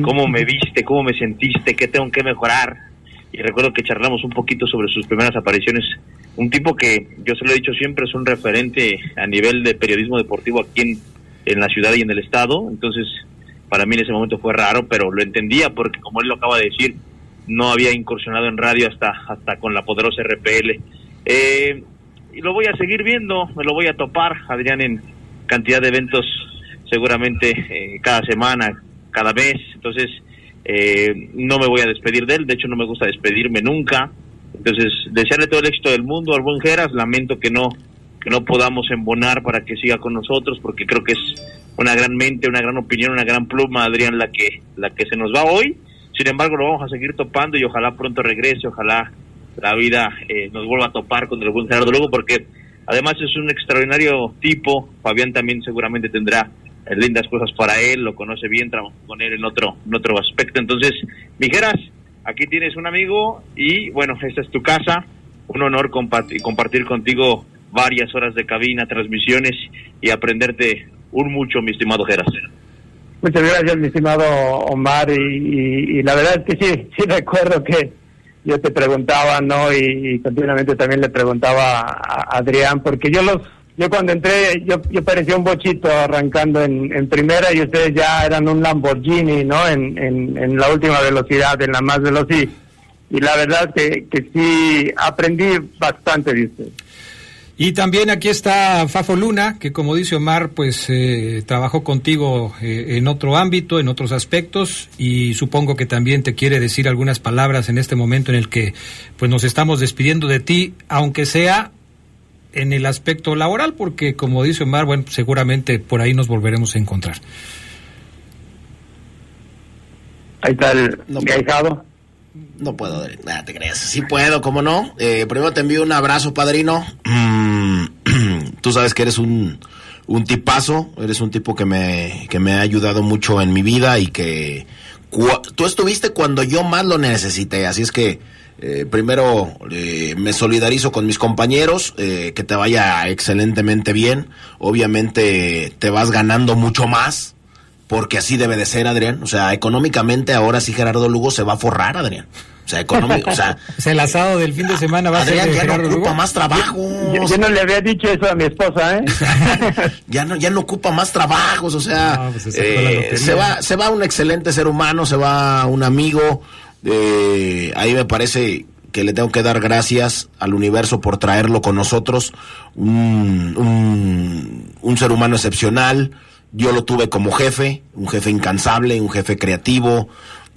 ¿Cómo me viste? ¿Cómo me sentiste? ¿Qué tengo que mejorar? Y recuerdo que charlamos un poquito sobre sus primeras apariciones. Un tipo que, yo se lo he dicho siempre, es un referente a nivel de periodismo deportivo aquí en, en la ciudad y en el estado. Entonces, para mí en ese momento fue raro, pero lo entendía porque como él lo acaba de decir, no había incursionado en radio hasta, hasta con la poderosa RPL. Eh, y lo voy a seguir viendo, me lo voy a topar, Adrián, en cantidad de eventos seguramente eh, cada semana, cada mes, entonces eh, no me voy a despedir de él, de hecho no me gusta despedirme nunca, entonces desearle todo el éxito del mundo al buen Geras, lamento que no que no podamos embonar para que siga con nosotros porque creo que es una gran mente, una gran opinión, una gran pluma, Adrián, la que, la que se nos va hoy. Sin embargo, lo vamos a seguir topando y ojalá pronto regrese, ojalá la vida eh, nos vuelva a topar con el buen Gerardo Lugo, porque además es un extraordinario tipo. Fabián también seguramente tendrá eh, lindas cosas para él, lo conoce bien, trabaja con él en otro, en otro aspecto. Entonces, Mijeras, aquí tienes un amigo y bueno, esta es tu casa. Un honor compartir, compartir contigo varias horas de cabina, transmisiones y aprenderte un mucho, mi estimado Geras. Muchas gracias, mi estimado Omar. Y, la verdad es que sí, sí recuerdo que yo te preguntaba, ¿no? Y, continuamente también le preguntaba a Adrián, porque yo los yo cuando entré, yo, yo parecía un bochito arrancando en, primera y ustedes ya eran un Lamborghini, ¿no? En, en, la última velocidad, en la más velocidad. Y la verdad que, que sí aprendí bastante de ustedes. Y también aquí está Fafo Luna, que como dice Omar, pues eh, trabajó contigo eh, en otro ámbito, en otros aspectos, y supongo que también te quiere decir algunas palabras en este momento en el que pues nos estamos despidiendo de ti, aunque sea en el aspecto laboral, porque como dice Omar, bueno, seguramente por ahí nos volveremos a encontrar. Ahí está el No, mi ahijado. No puedo. Nada, te creas. Sí puedo, ¿cómo no? Eh, primero te envío un abrazo, padrino. Mm, Tú sabes que eres un, un tipazo, eres un tipo que me, que me ha ayudado mucho en mi vida y que tú estuviste cuando yo más lo necesité. Así es que eh, primero eh, me solidarizo con mis compañeros, eh, que te vaya excelentemente bien. Obviamente te vas ganando mucho más. Porque así debe de ser, Adrián. O sea, económicamente ahora sí Gerardo Lugo se va a forrar, Adrián. O sea, económico, o sea, O sea, el asado del fin de semana va Adrián a ser ya no ocupa Lugo. más trabajo. Yo, yo no le había dicho eso a mi esposa, ¿eh? ya no ya no ocupa más trabajos, o sea, No, pues se eh, se va se va un excelente ser humano, se va un amigo. Eh, ahí me parece que le tengo que dar gracias al universo por traerlo con nosotros, un, un, un ser humano excepcional. Yo lo tuve como jefe, un jefe incansable, un jefe creativo,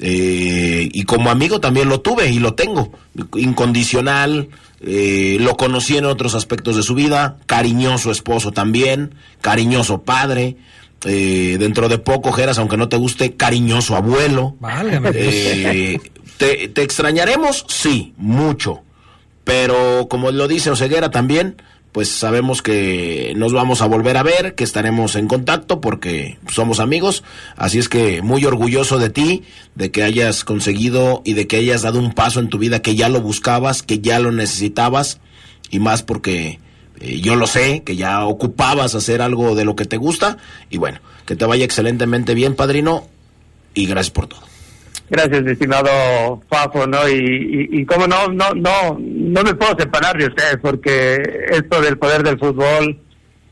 eh, y como amigo también lo tuve y lo tengo, incondicional, eh, lo conocí en otros aspectos de su vida, cariñoso esposo también, cariñoso padre, eh, dentro de poco, Geras, aunque no te guste, cariñoso abuelo. Válgame. Eh, te, te extrañaremos? Sí, mucho. Pero como lo dice Oseguera también, pues sabemos que nos vamos a volver a ver, que estaremos en contacto porque somos amigos. Así es que muy orgulloso de ti, de que hayas conseguido y de que hayas dado un paso en tu vida que ya lo buscabas, que ya lo necesitabas y más porque eh, yo lo sé, que ya ocupabas hacer algo de lo que te gusta y bueno, que te vaya excelentemente bien, padrino, y gracias por todo. Gracias, estimado Fafo, ¿no? Y, y, y cómo no, no, no, no me puedo separar de ustedes porque esto del poder del fútbol,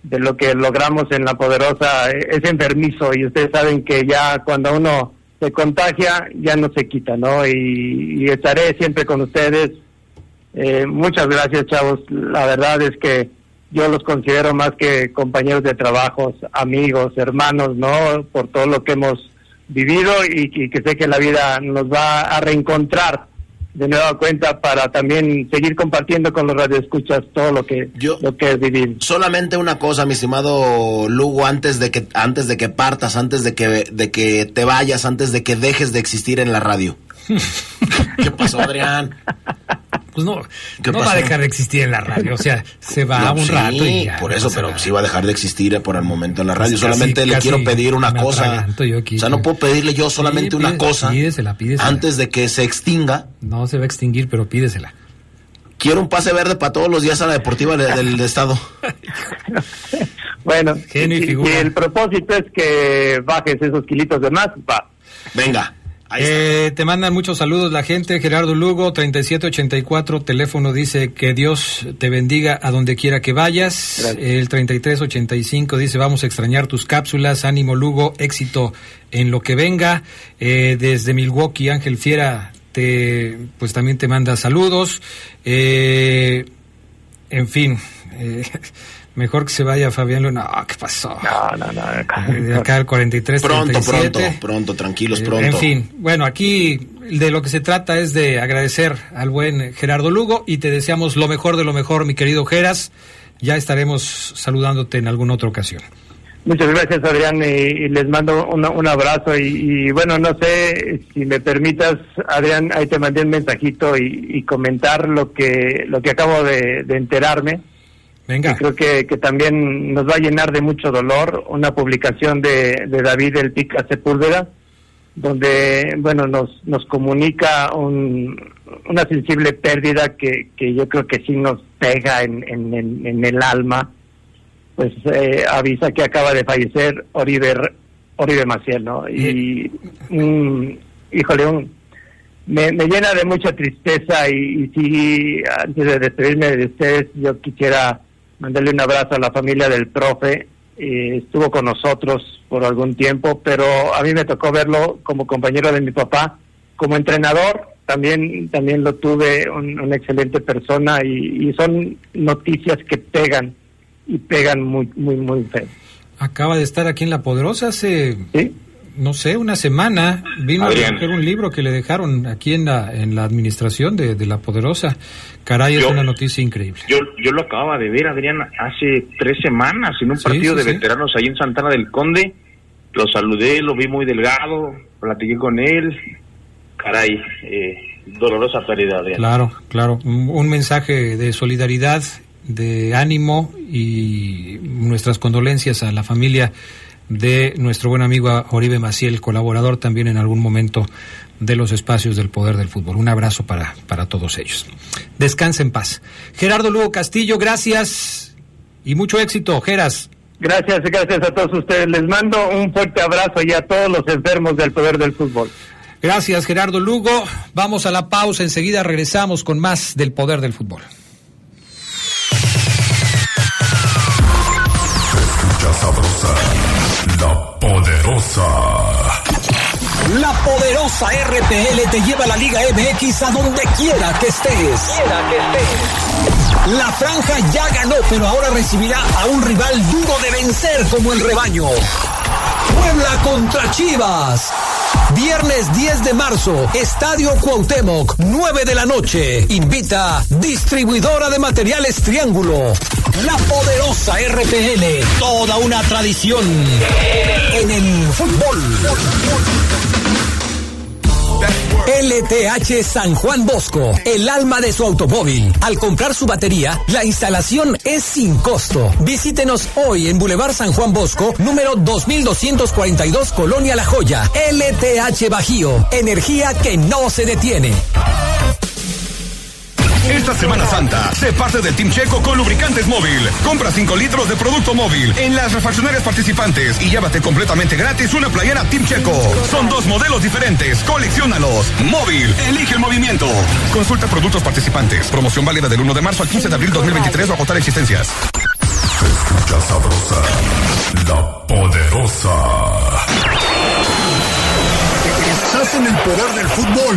de lo que logramos en la poderosa, eh, es enfermizo y ustedes saben que ya cuando uno se contagia ya no se quita, ¿no? Y, y estaré siempre con ustedes. Eh, muchas gracias, chavos. La verdad es que yo los considero más que compañeros de trabajo, amigos, hermanos, ¿no? Por todo lo que hemos vivido y, y que sé que la vida nos va a reencontrar de nueva cuenta para también seguir compartiendo con los radioescuchas todo lo que lo que vivimos. Solamente una cosa, mi estimado Lugo, antes de que antes de que partas, antes de que de que te vayas, antes de que dejes de existir en la radio. ¿Qué pasó, Adrián? Pues no, ¿Qué no va a dejar de existir en la radio. O sea, se va No, un sí, rato y ya. por eso, pero sí va a dejar de existir por el momento en la radio. Pues casi- solamente le casi quiero pedir una cosa. yo aquí, o sea, no puedo pedirle yo solamente Sí, una cosa Pídesela, pídesela. antes de que se extinga. No se va a extinguir, pero pídesela. Quiero un pase verde para todos los días a la deportiva de- del estado. Bueno, Genio y el propósito es que bajes esos kilitos de más, va. Venga. Eh, te mandan muchos saludos la gente. Gerardo Lugo, 3784, teléfono dice que Dios te bendiga a donde quiera que vayas. El 3385 dice vamos a extrañar tus cápsulas. Ánimo Lugo, éxito en lo que venga. Eh, desde Milwaukee, Ángel Fiera, te, pues también te manda saludos. Eh, en fin, eh, mejor que se vaya Fabián Luna. Ah, ¿Qué pasó? No, no, no. De acá al 43 Pronto, 37. pronto, pronto, tranquilos, Eh, pronto. En fin, bueno, aquí de lo que se trata es de agradecer al buen Gerardo Lugo y te deseamos lo mejor de lo mejor, mi querido Geras. Ya estaremos saludándote en alguna otra ocasión. Muchas gracias, Adrián, y, y les mando un, un abrazo. Y, y, bueno, no sé si me permitas, Adrián, ahí te mandé un mensajito y, y comentar lo que lo que acabo de, de enterarme. Venga. Y creo que, que también nos va a llenar de mucho dolor una publicación de, de David El Pica Sepúlveda, donde bueno nos nos comunica un- una sensible pérdida que, que yo creo que sí nos pega en, en, en- en el alma pues eh, avisa que acaba de fallecer Oribe, Oribe Maciel, ¿no? Y, híjole, un, me, me llena de mucha tristeza y, y sí, antes de despedirme de ustedes, yo quisiera mandarle un abrazo a la familia del profe. Eh, estuvo con nosotros por algún tiempo, pero a mí me tocó verlo como compañero de mi papá, como entrenador también también lo tuve, un- una excelente persona y, y son noticias que pegan y pegan muy muy muy feo. Acaba de estar aquí en La Poderosa hace, no sé, una semana. Vino Adrián. a recoger un libro que le dejaron aquí en la, en la administración de, de La Poderosa. Caray, es una noticia increíble. Yo, yo lo acababa de ver, Adrián, hace tres semanas en un Sí, partido sí, de veteranos ahí en Santana del Conde. Lo saludé, lo vi muy delgado, platiqué con él. Caray, eh, dolorosa pérdida, Adrián. Claro, claro. Un, un mensaje de solidaridad, de ánimo y nuestras condolencias a la familia de nuestro buen amigo Oribe Maciel, colaborador también en algún momento de los espacios del poder del fútbol. Un abrazo para, para todos ellos. Descansa en paz. Gerardo Lugo Castillo, gracias y mucho éxito, Geras. Gracias, gracias a todos ustedes. Les mando un fuerte abrazo y a todos los enfermos del poder del fútbol. Gracias, Gerardo Lugo. Vamos a la pausa, enseguida regresamos con más del poder del fútbol. Poderosa. La poderosa RPL te lleva a la Liga MX a donde quiera que estés. La franja ya ganó, pero ahora recibirá a un rival duro de vencer como el rebaño. Puebla contra Chivas. Viernes 10 de marzo, Estadio Cuauhtémoc, 9 de la noche. Invita distribuidora de materiales Triángulo. La poderosa RPL, toda una tradición en el fútbol. LTH San Juan Bosco, el alma de su automóvil. Al comprar su batería, la instalación es sin costo. Visítenos hoy en Boulevard San Juan Bosco, número 2242, Colonia La Joya. LTH Bajío, energía que no se detiene. Esta Semana Santa, sé parte del Team Checo con lubricantes móvil. Compra 5 litros de producto móvil en las refaccionarias participantes y llévate completamente gratis una playera Team Checo. Son dos modelos diferentes, colecciónalos. Móvil, elige el movimiento. Consulta productos participantes. Promoción válida del 1 de marzo al 15 de abril 2023 o agotar existencias. Se escucha sabrosa, la poderosa. Estás en el poder del fútbol.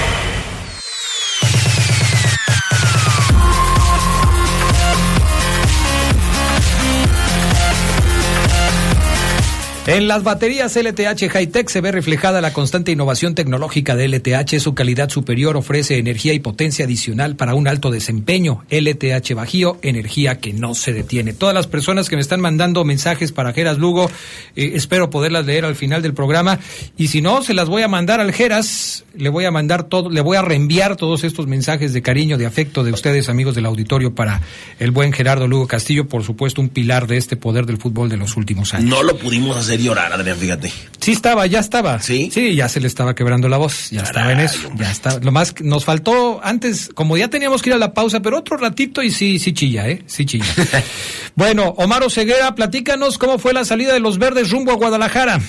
En las baterías LTH Hightech se ve reflejada la constante innovación tecnológica de LTH. Su calidad superior ofrece energía y potencia adicional para un alto desempeño. LTH Bajío, energía que no se detiene. Todas las personas que me están mandando mensajes para Geras Lugo, eh, espero poderlas leer al final del programa. Y si no, se las voy a mandar al Geras. Le voy a mandar todo, le voy a reenviar todos estos mensajes de cariño, de afecto de ustedes, amigos del auditorio, para el buen Gerardo Lugo Castillo, por supuesto, un pilar de este poder del fútbol de los últimos años. No lo pudimos hacer llorar, Adrián, fíjate. Sí estaba, ya estaba. Sí. Sí, ya se le estaba quebrando la voz, ya estaba en eso, ya está. Lo más que nos faltó antes, como ya teníamos que ir a la pausa, pero otro ratito y sí, sí chilla, ¿eh? Sí chilla. bueno, Omar Ceguera, platícanos cómo fue la salida de los verdes rumbo a Guadalajara.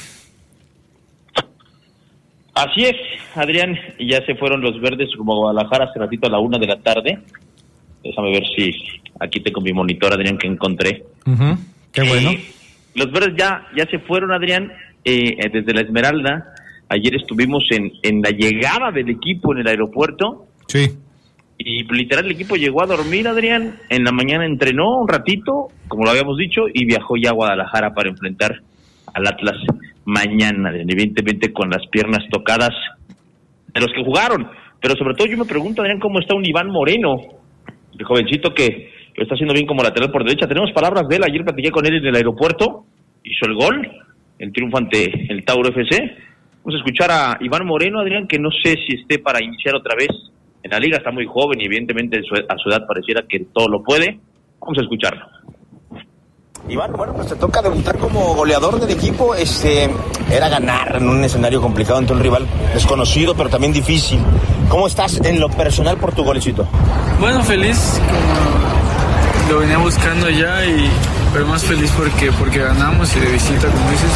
Así es, Adrián, y ya se fueron los verdes como Guadalajara hace ratito a la una de la tarde. Déjame ver si aquí tengo mi monitor, Adrián, que encontré. Qué bueno. Los verdes ya, ya se fueron, Adrián, eh, eh, desde la Esmeralda. Ayer estuvimos en, en la llegada del equipo en el aeropuerto. Sí. Y literal el equipo llegó a dormir, Adrián. En la mañana entrenó un ratito, como lo habíamos dicho, y viajó ya a Guadalajara para enfrentar al Atlas mañana, Adrián. Evidentemente con las piernas tocadas de los que jugaron. Pero sobre todo yo me pregunto, Adrián, cómo está un Iván Moreno, el jovencito que lo está haciendo bien como lateral por derecha. Tenemos palabras de él, ayer platiqué con él en el aeropuerto, hizo el gol, el triunfo ante el Tauro FC. Vamos a escuchar a Iván Moreno, Adrián, que no sé si esté para iniciar otra vez en la liga, está muy joven y evidentemente a su- edad pareciera que todo lo puede. Vamos a escucharlo. Iván, bueno, pues te toca debutar como goleador del equipo. Este, era ganar en un escenario complicado ante un rival desconocido, pero también difícil. ¿Cómo estás en lo personal por tu golecito? Bueno, feliz, como lo venía buscando ya y pero más feliz porque porque ganamos y de visita, como dices.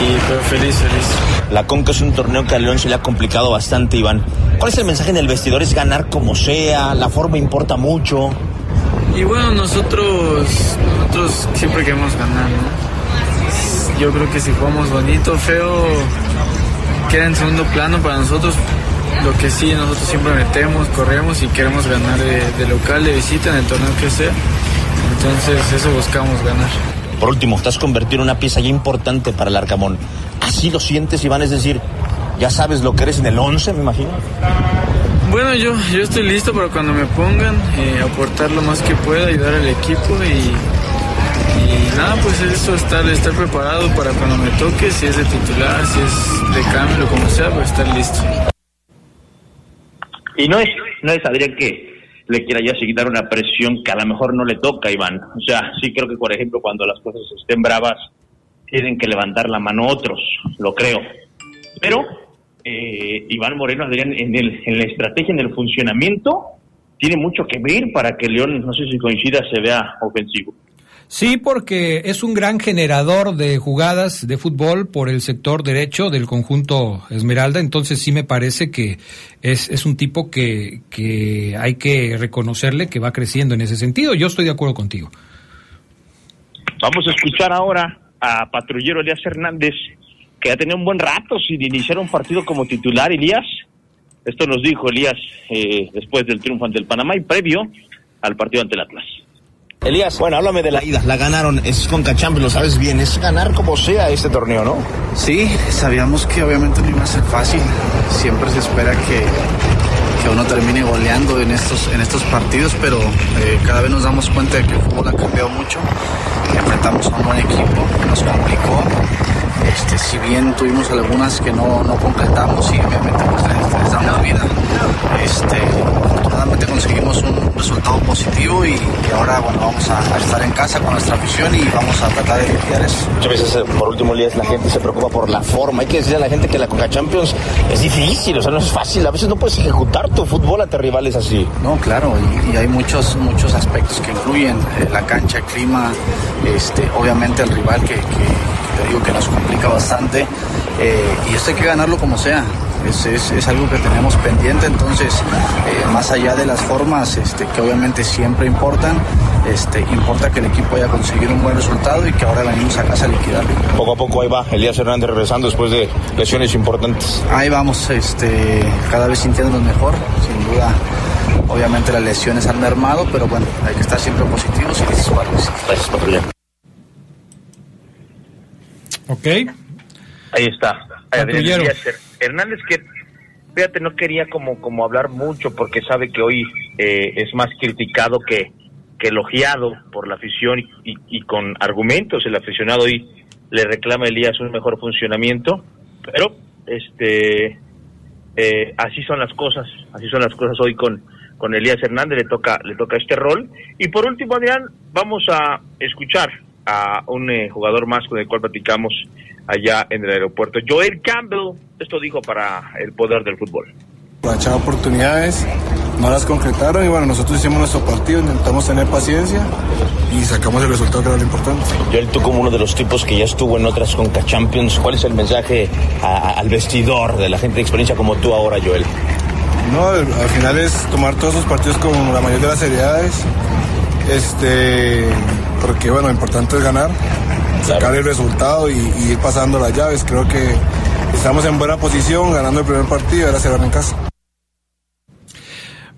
Y pero feliz, feliz. La Conca es un torneo que a León se le ha complicado bastante, Iván. ¿Cuál es el mensaje en el vestidor? Es ganar como sea, la forma importa mucho. Y bueno, nosotros nosotros siempre queremos ganar, ¿no? yo creo que si jugamos bonito, feo, queda en segundo plano para nosotros. Lo que sí, nosotros siempre metemos, corremos y queremos ganar de, de local, de visita, en el torneo que sea. Entonces eso buscamos ganar. Por último, te has convertido en una pieza ya importante para el Arcamón. ¿Así lo sientes, Iván? Es decir, ya sabes lo que eres en el 11, me imagino. Bueno, yo, yo estoy listo para cuando me pongan, eh, aportar lo más que pueda, ayudar al equipo y, y nada, pues eso, estar, estar preparado para cuando me toque, si es de titular, si es de cambio, como sea, pues estar listo. Y no es, no es Adrián que le quiera ya dar una presión que a lo mejor no le toca, Iván. O sea, sí creo que, por ejemplo, cuando las cosas estén bravas, tienen que levantar la mano otros, lo creo. Pero eh, Iván Moreno, Adrián, en, el, en la estrategia, en el funcionamiento, tiene mucho que ver para que León, no sé si coincida, se vea ofensivo. Sí, porque es un gran generador de jugadas de fútbol por el sector derecho del conjunto Esmeralda, entonces sí me parece que es, es un tipo que, que hay que reconocerle que va creciendo en ese sentido. Yo estoy de acuerdo contigo. Vamos a escuchar ahora a patrullero Elías Hernández, que ha tenido un buen rato sin iniciar un partido como titular, Elías. Esto nos dijo Elías eh, después del triunfo ante el Panamá y previo al partido ante el Atlas. Elías, bueno, háblame de la ida. La ganaron, es con Champions, lo sabes bien. Es ganar como sea este torneo, ¿no? Sí, sabíamos que obviamente no iba a ser fácil. Siempre se espera que, que uno termine goleando en estos, en estos partidos, pero eh, cada vez nos damos cuenta de que el fútbol ha cambiado mucho. Enfrentamos a un buen equipo, nos complicó. Este, si bien tuvimos algunas que no, no concretamos y obviamente pues, les, les damos vida, este, afortunadamente conseguimos un resultado positivo y, y ahora bueno, vamos a, a, estar en casa con nuestra afición y vamos a tratar de limpiar eso. Muchas veces, eh, por último, Elías, la gente se preocupa por la forma. Hay que decirle a la gente que la Coca Champions es difícil, o sea, no es fácil. A veces no puedes ejecutar tu fútbol ante rivales así. No, claro, y, y hay muchos, muchos aspectos que influyen. Eh, la cancha, el clima, este, obviamente el rival que, que te digo que nos complica bastante eh, y esto hay que ganarlo como sea. Es, es, es algo que tenemos pendiente, entonces eh, más allá de las formas este, que obviamente siempre importan, este, importa que el equipo haya conseguido un buen resultado y que ahora venimos a casa a liquidarlo. Poco a poco ahí va Elías Hernández regresando después de lesiones importantes. Ahí vamos, este, cada vez sintiéndonos mejor, sin duda. Obviamente las lesiones han mermado, pero bueno, hay que estar siempre positivos y para Gracias, patrulla. Ok. Ahí está. Adrián Hernández que fíjate no quería como como hablar mucho porque sabe que hoy eh, es más criticado que, que elogiado por la afición y, y, y, con argumentos. El aficionado hoy le reclama a Elías un mejor funcionamiento. Pero este eh, así son las cosas. Así son las cosas hoy con con Elías Hernández. Le toca le toca este rol. Y por último Adrián vamos a escuchar a un eh, jugador más con el cual platicamos allá en el aeropuerto. Joel Campbell, esto dijo para el poder del fútbol. Aprovechar oportunidades, no las concretaron y bueno, nosotros hicimos nuestro partido, intentamos tener paciencia y sacamos el resultado que era lo importante. Joel, tú como uno de los tipos que ya estuvo en otras Conca Champions, ¿cuál es el mensaje a, a, al vestidor de la gente de experiencia como tú ahora, Joel? No, al final es tomar todos esos partidos con la mayor de las seriedades, este, porque bueno, lo importante es ganar, sacar claro. el resultado y, y, ir pasando las llaves. Creo que estamos en buena posición, ganando el primer partido y ahora cerrar en casa.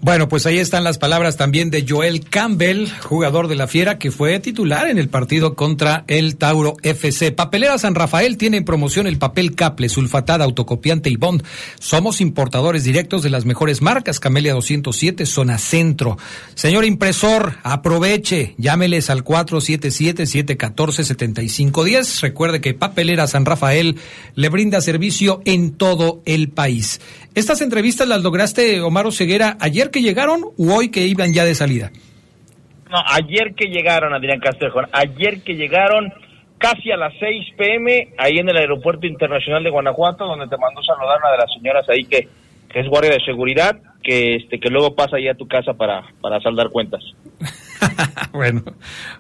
Bueno, pues ahí están las palabras también de Joel Campbell, jugador de la Fiera, que fue titular en el partido contra el Tauro FC. Papelera San Rafael tiene en promoción el papel Caple, sulfatada, autocopiante y Bond. Somos importadores directos de las mejores marcas, Camelia 207, zona centro. Señor impresor, aproveche, llámeles al 477-714-7510. Recuerde que Papelera San Rafael le brinda servicio en todo el país. Estas entrevistas las lograste, Omar Ceguera, ayer que llegaron o hoy que iban ya de salida? No, ayer que llegaron, Adrián Castrejón, ayer que llegaron casi a las 6 pm ahí en el Aeropuerto Internacional de Guanajuato, donde te mandó saludar una de las señoras ahí que, que es guardia de seguridad, que este que luego pasa ahí a tu casa para, para saldar cuentas. bueno,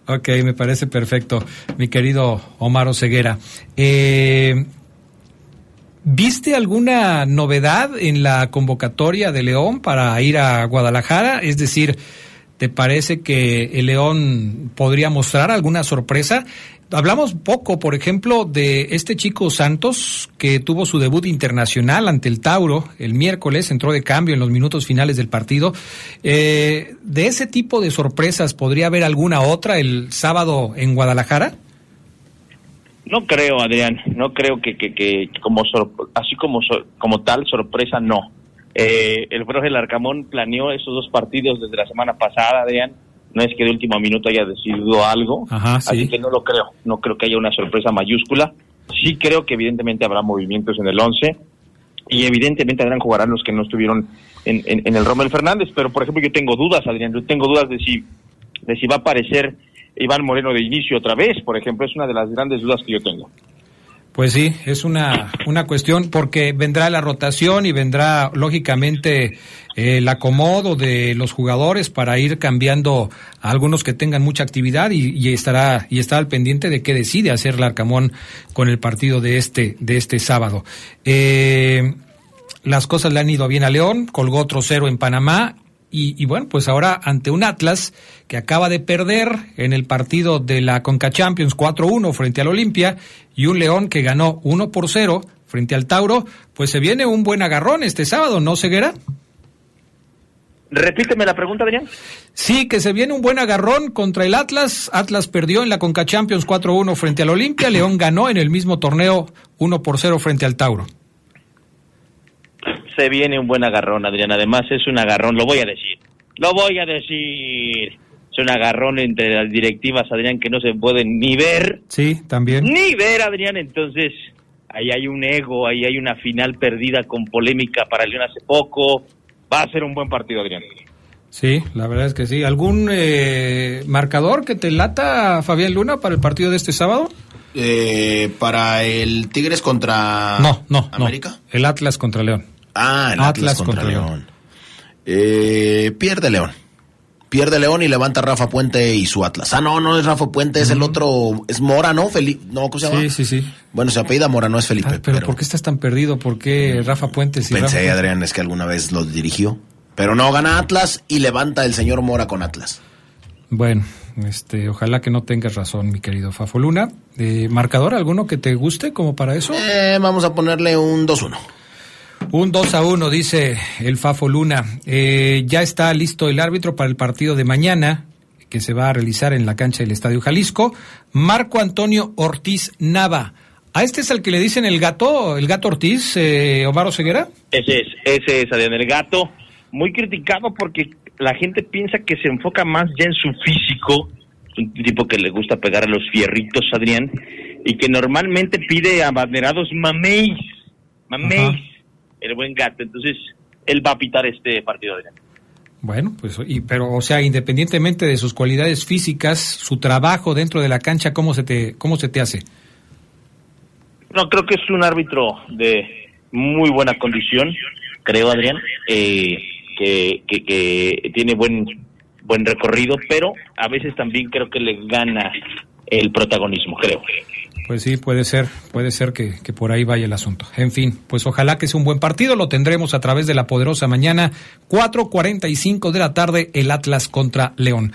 ok, me parece perfecto, mi querido Omar Oseguera. Eh, ¿Viste alguna novedad en la convocatoria de León para ir a Guadalajara? Es decir, ¿te parece que el León podría mostrar alguna sorpresa? Hablamos poco, por ejemplo, de este chico Santos que tuvo su debut internacional ante el Tauro el miércoles, entró de cambio en los minutos finales del partido. Eh, ¿De ese tipo de sorpresas podría haber alguna otra el sábado en Guadalajara? No creo, Adrián, no creo que, que, que como así como como tal sorpresa no. Eh, el profe Larcamón planeó esos dos partidos desde la semana pasada, Adrián. No es que de último minuto haya decidido algo, así que no lo creo. No creo que haya una sorpresa mayúscula. Sí creo que evidentemente habrá movimientos en el 11 y evidentemente Adrián jugarán los que no estuvieron en, en, el Rommel Fernández, pero por ejemplo yo tengo dudas, Adrián, yo tengo dudas de si, de si va a aparecer Iván Moreno de inicio otra vez, por ejemplo, es una de las grandes dudas que yo tengo. Pues sí, es una, una cuestión porque vendrá la rotación y vendrá lógicamente el acomodo de los jugadores para ir cambiando a algunos que tengan mucha actividad y, estará y estará al pendiente de qué decide hacer Larcamón con el partido de este de este sábado. Eh, las cosas le han ido bien a León, colgó otro cero en Panamá y, bueno, pues ahora ante un Atlas que acaba de perder en el partido de la Conca Champions 4-1 frente al Olimpia y un León que ganó 1 por 0 frente al Tauro, pues se viene un buen agarrón este sábado, ¿no, Ceguera? Repíteme la pregunta, Adrián. Sí, que se viene un buen agarrón contra el Atlas. Atlas perdió en la Conca Champions 4-1 frente al Olimpia. León ganó en el mismo torneo 1 por 0 frente al Tauro se viene un buen agarrón, Adrián. Además, es un agarrón, lo voy a decir. Lo voy a decir. Es un agarrón entre las directivas, Adrián, que no se pueden ni ver. Sí, también. Ni ver, Adrián. Entonces, ahí hay un ego, ahí hay una final perdida con polémica para León hace poco. Va a ser un buen partido, Adrián. Sí, la verdad es que sí. ¿Algún eh, marcador que te lata, Fabián Luna, para el partido de este sábado? Eh, para el Tigres contra no, no, América. el Atlas contra León. Ah, el Atlas, contra, León. Eh, pierde León. Pierde León y levanta Rafa Puente y su Atlas. Ah, no, no es Rafa Puente, es el otro, es Mora, ¿no? Felipe, no, ¿cómo se llama? Sí, sí, sí. Bueno, se apellida Mora, no es Felipe. pero, ¿por qué estás tan perdido? ¿Por qué Rafa Puente? Si Pensé, Adrián, es que alguna vez lo dirigió. Pero no, gana Atlas y levanta el señor Mora con Atlas. Bueno, este, ojalá que no tengas razón, mi querido Fafo Luna. Eh, ¿Marcador alguno que te guste como para eso? Eh, vamos a ponerle un 2-1. Un 2 a 1, dice el Fafo Luna. Eh, ya está listo el árbitro para el partido de mañana, que se va a realizar en la cancha del Estadio Jalisco. Marco Antonio Ortiz Nava. ¿A este es el que le dicen el gato, el gato Ortiz, eh, Omar Ceguera? Ese es, ese es, Adrián, el gato. Muy criticado porque la gente piensa que se enfoca más ya en su físico. Un tipo que le gusta pegar a los fierritos, Adrián, y que normalmente pide a banderados mameis. Mameis el buen gato. Entonces, él va a pitar este partido de bueno, pues, y, pero, o sea, independientemente de sus cualidades físicas, su trabajo dentro de la cancha, ¿cómo se te, cómo se te hace? No, creo que es un árbitro de muy buena condición, creo, Adrián, eh, que, que, que, tiene buen, buen recorrido, pero a veces también creo que le gana el protagonismo, creo. Pues sí, puede ser, puede ser que, por ahí vaya el asunto. En fin, pues ojalá que sea un buen partido, lo tendremos a través de la poderosa mañana, 4.45 de la tarde, el Atlas contra León.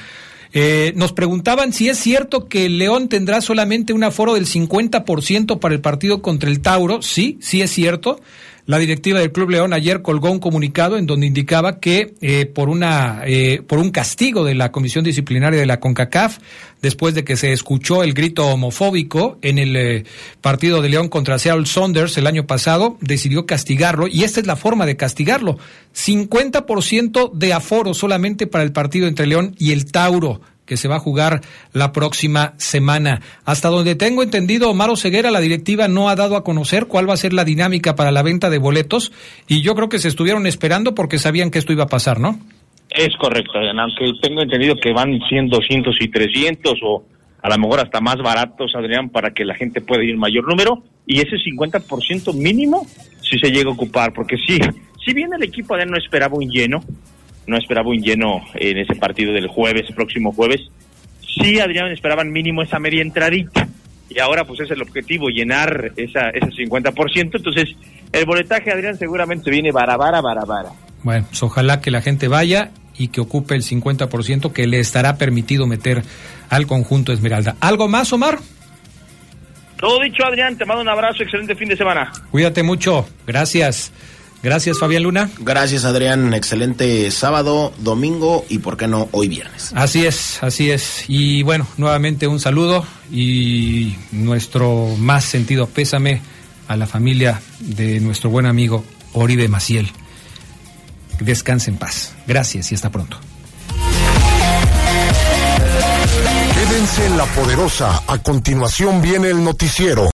Eh, nos preguntaban si es cierto que León tendrá solamente un aforo del 50% para el partido contra el Tauro. Sí, sí es cierto. La directiva del Club León ayer colgó un comunicado en donde indicaba que eh, por una eh, por un castigo de la Comisión Disciplinaria de la CONCACAF, después de que se escuchó el grito homofóbico en el eh, partido de León contra Seattle Saunders el año pasado, decidió castigarlo y esta es la forma de castigarlo. 50% de aforo solamente para el partido entre León y el Tauro que se va a jugar la próxima semana. Hasta donde tengo entendido, Omar Ceguera, la directiva no ha dado a conocer cuál va a ser la dinámica para la venta de boletos y yo creo que se estuvieron esperando porque sabían que esto iba a pasar, ¿no? Es correcto, aunque tengo entendido que van siendo 200 y 300 o a lo mejor hasta más baratos, Adrián, para que la gente pueda ir mayor número y ese 50% mínimo si se llega a ocupar, porque sí, si bien el equipo Adrián no esperaba un lleno, no esperaba un lleno en ese partido del jueves, próximo jueves. Sí, Adrián, esperaban mínimo esa media entradita. Y ahora pues es el objetivo, llenar esa, ese 50%. Entonces, el boletaje, Adrián, seguramente se viene barabara, barabara. Bueno, pues ojalá que la gente vaya y que ocupe el 50% que le estará permitido meter al conjunto Esmeralda. ¿Algo más, Omar? Todo dicho, Adrián, te mando un abrazo, excelente fin de semana. Cuídate mucho, gracias. Gracias, Fabián Luna. Gracias, Adrián. Excelente sábado, domingo y, ¿por qué no, hoy viernes? Así es, así es. Y bueno, nuevamente un saludo y nuestro más sentido pésame a la familia de nuestro buen amigo Oribe Maciel. Descanse en paz. Gracias y hasta pronto. Quédense en la poderosa. A continuación viene el noticiero.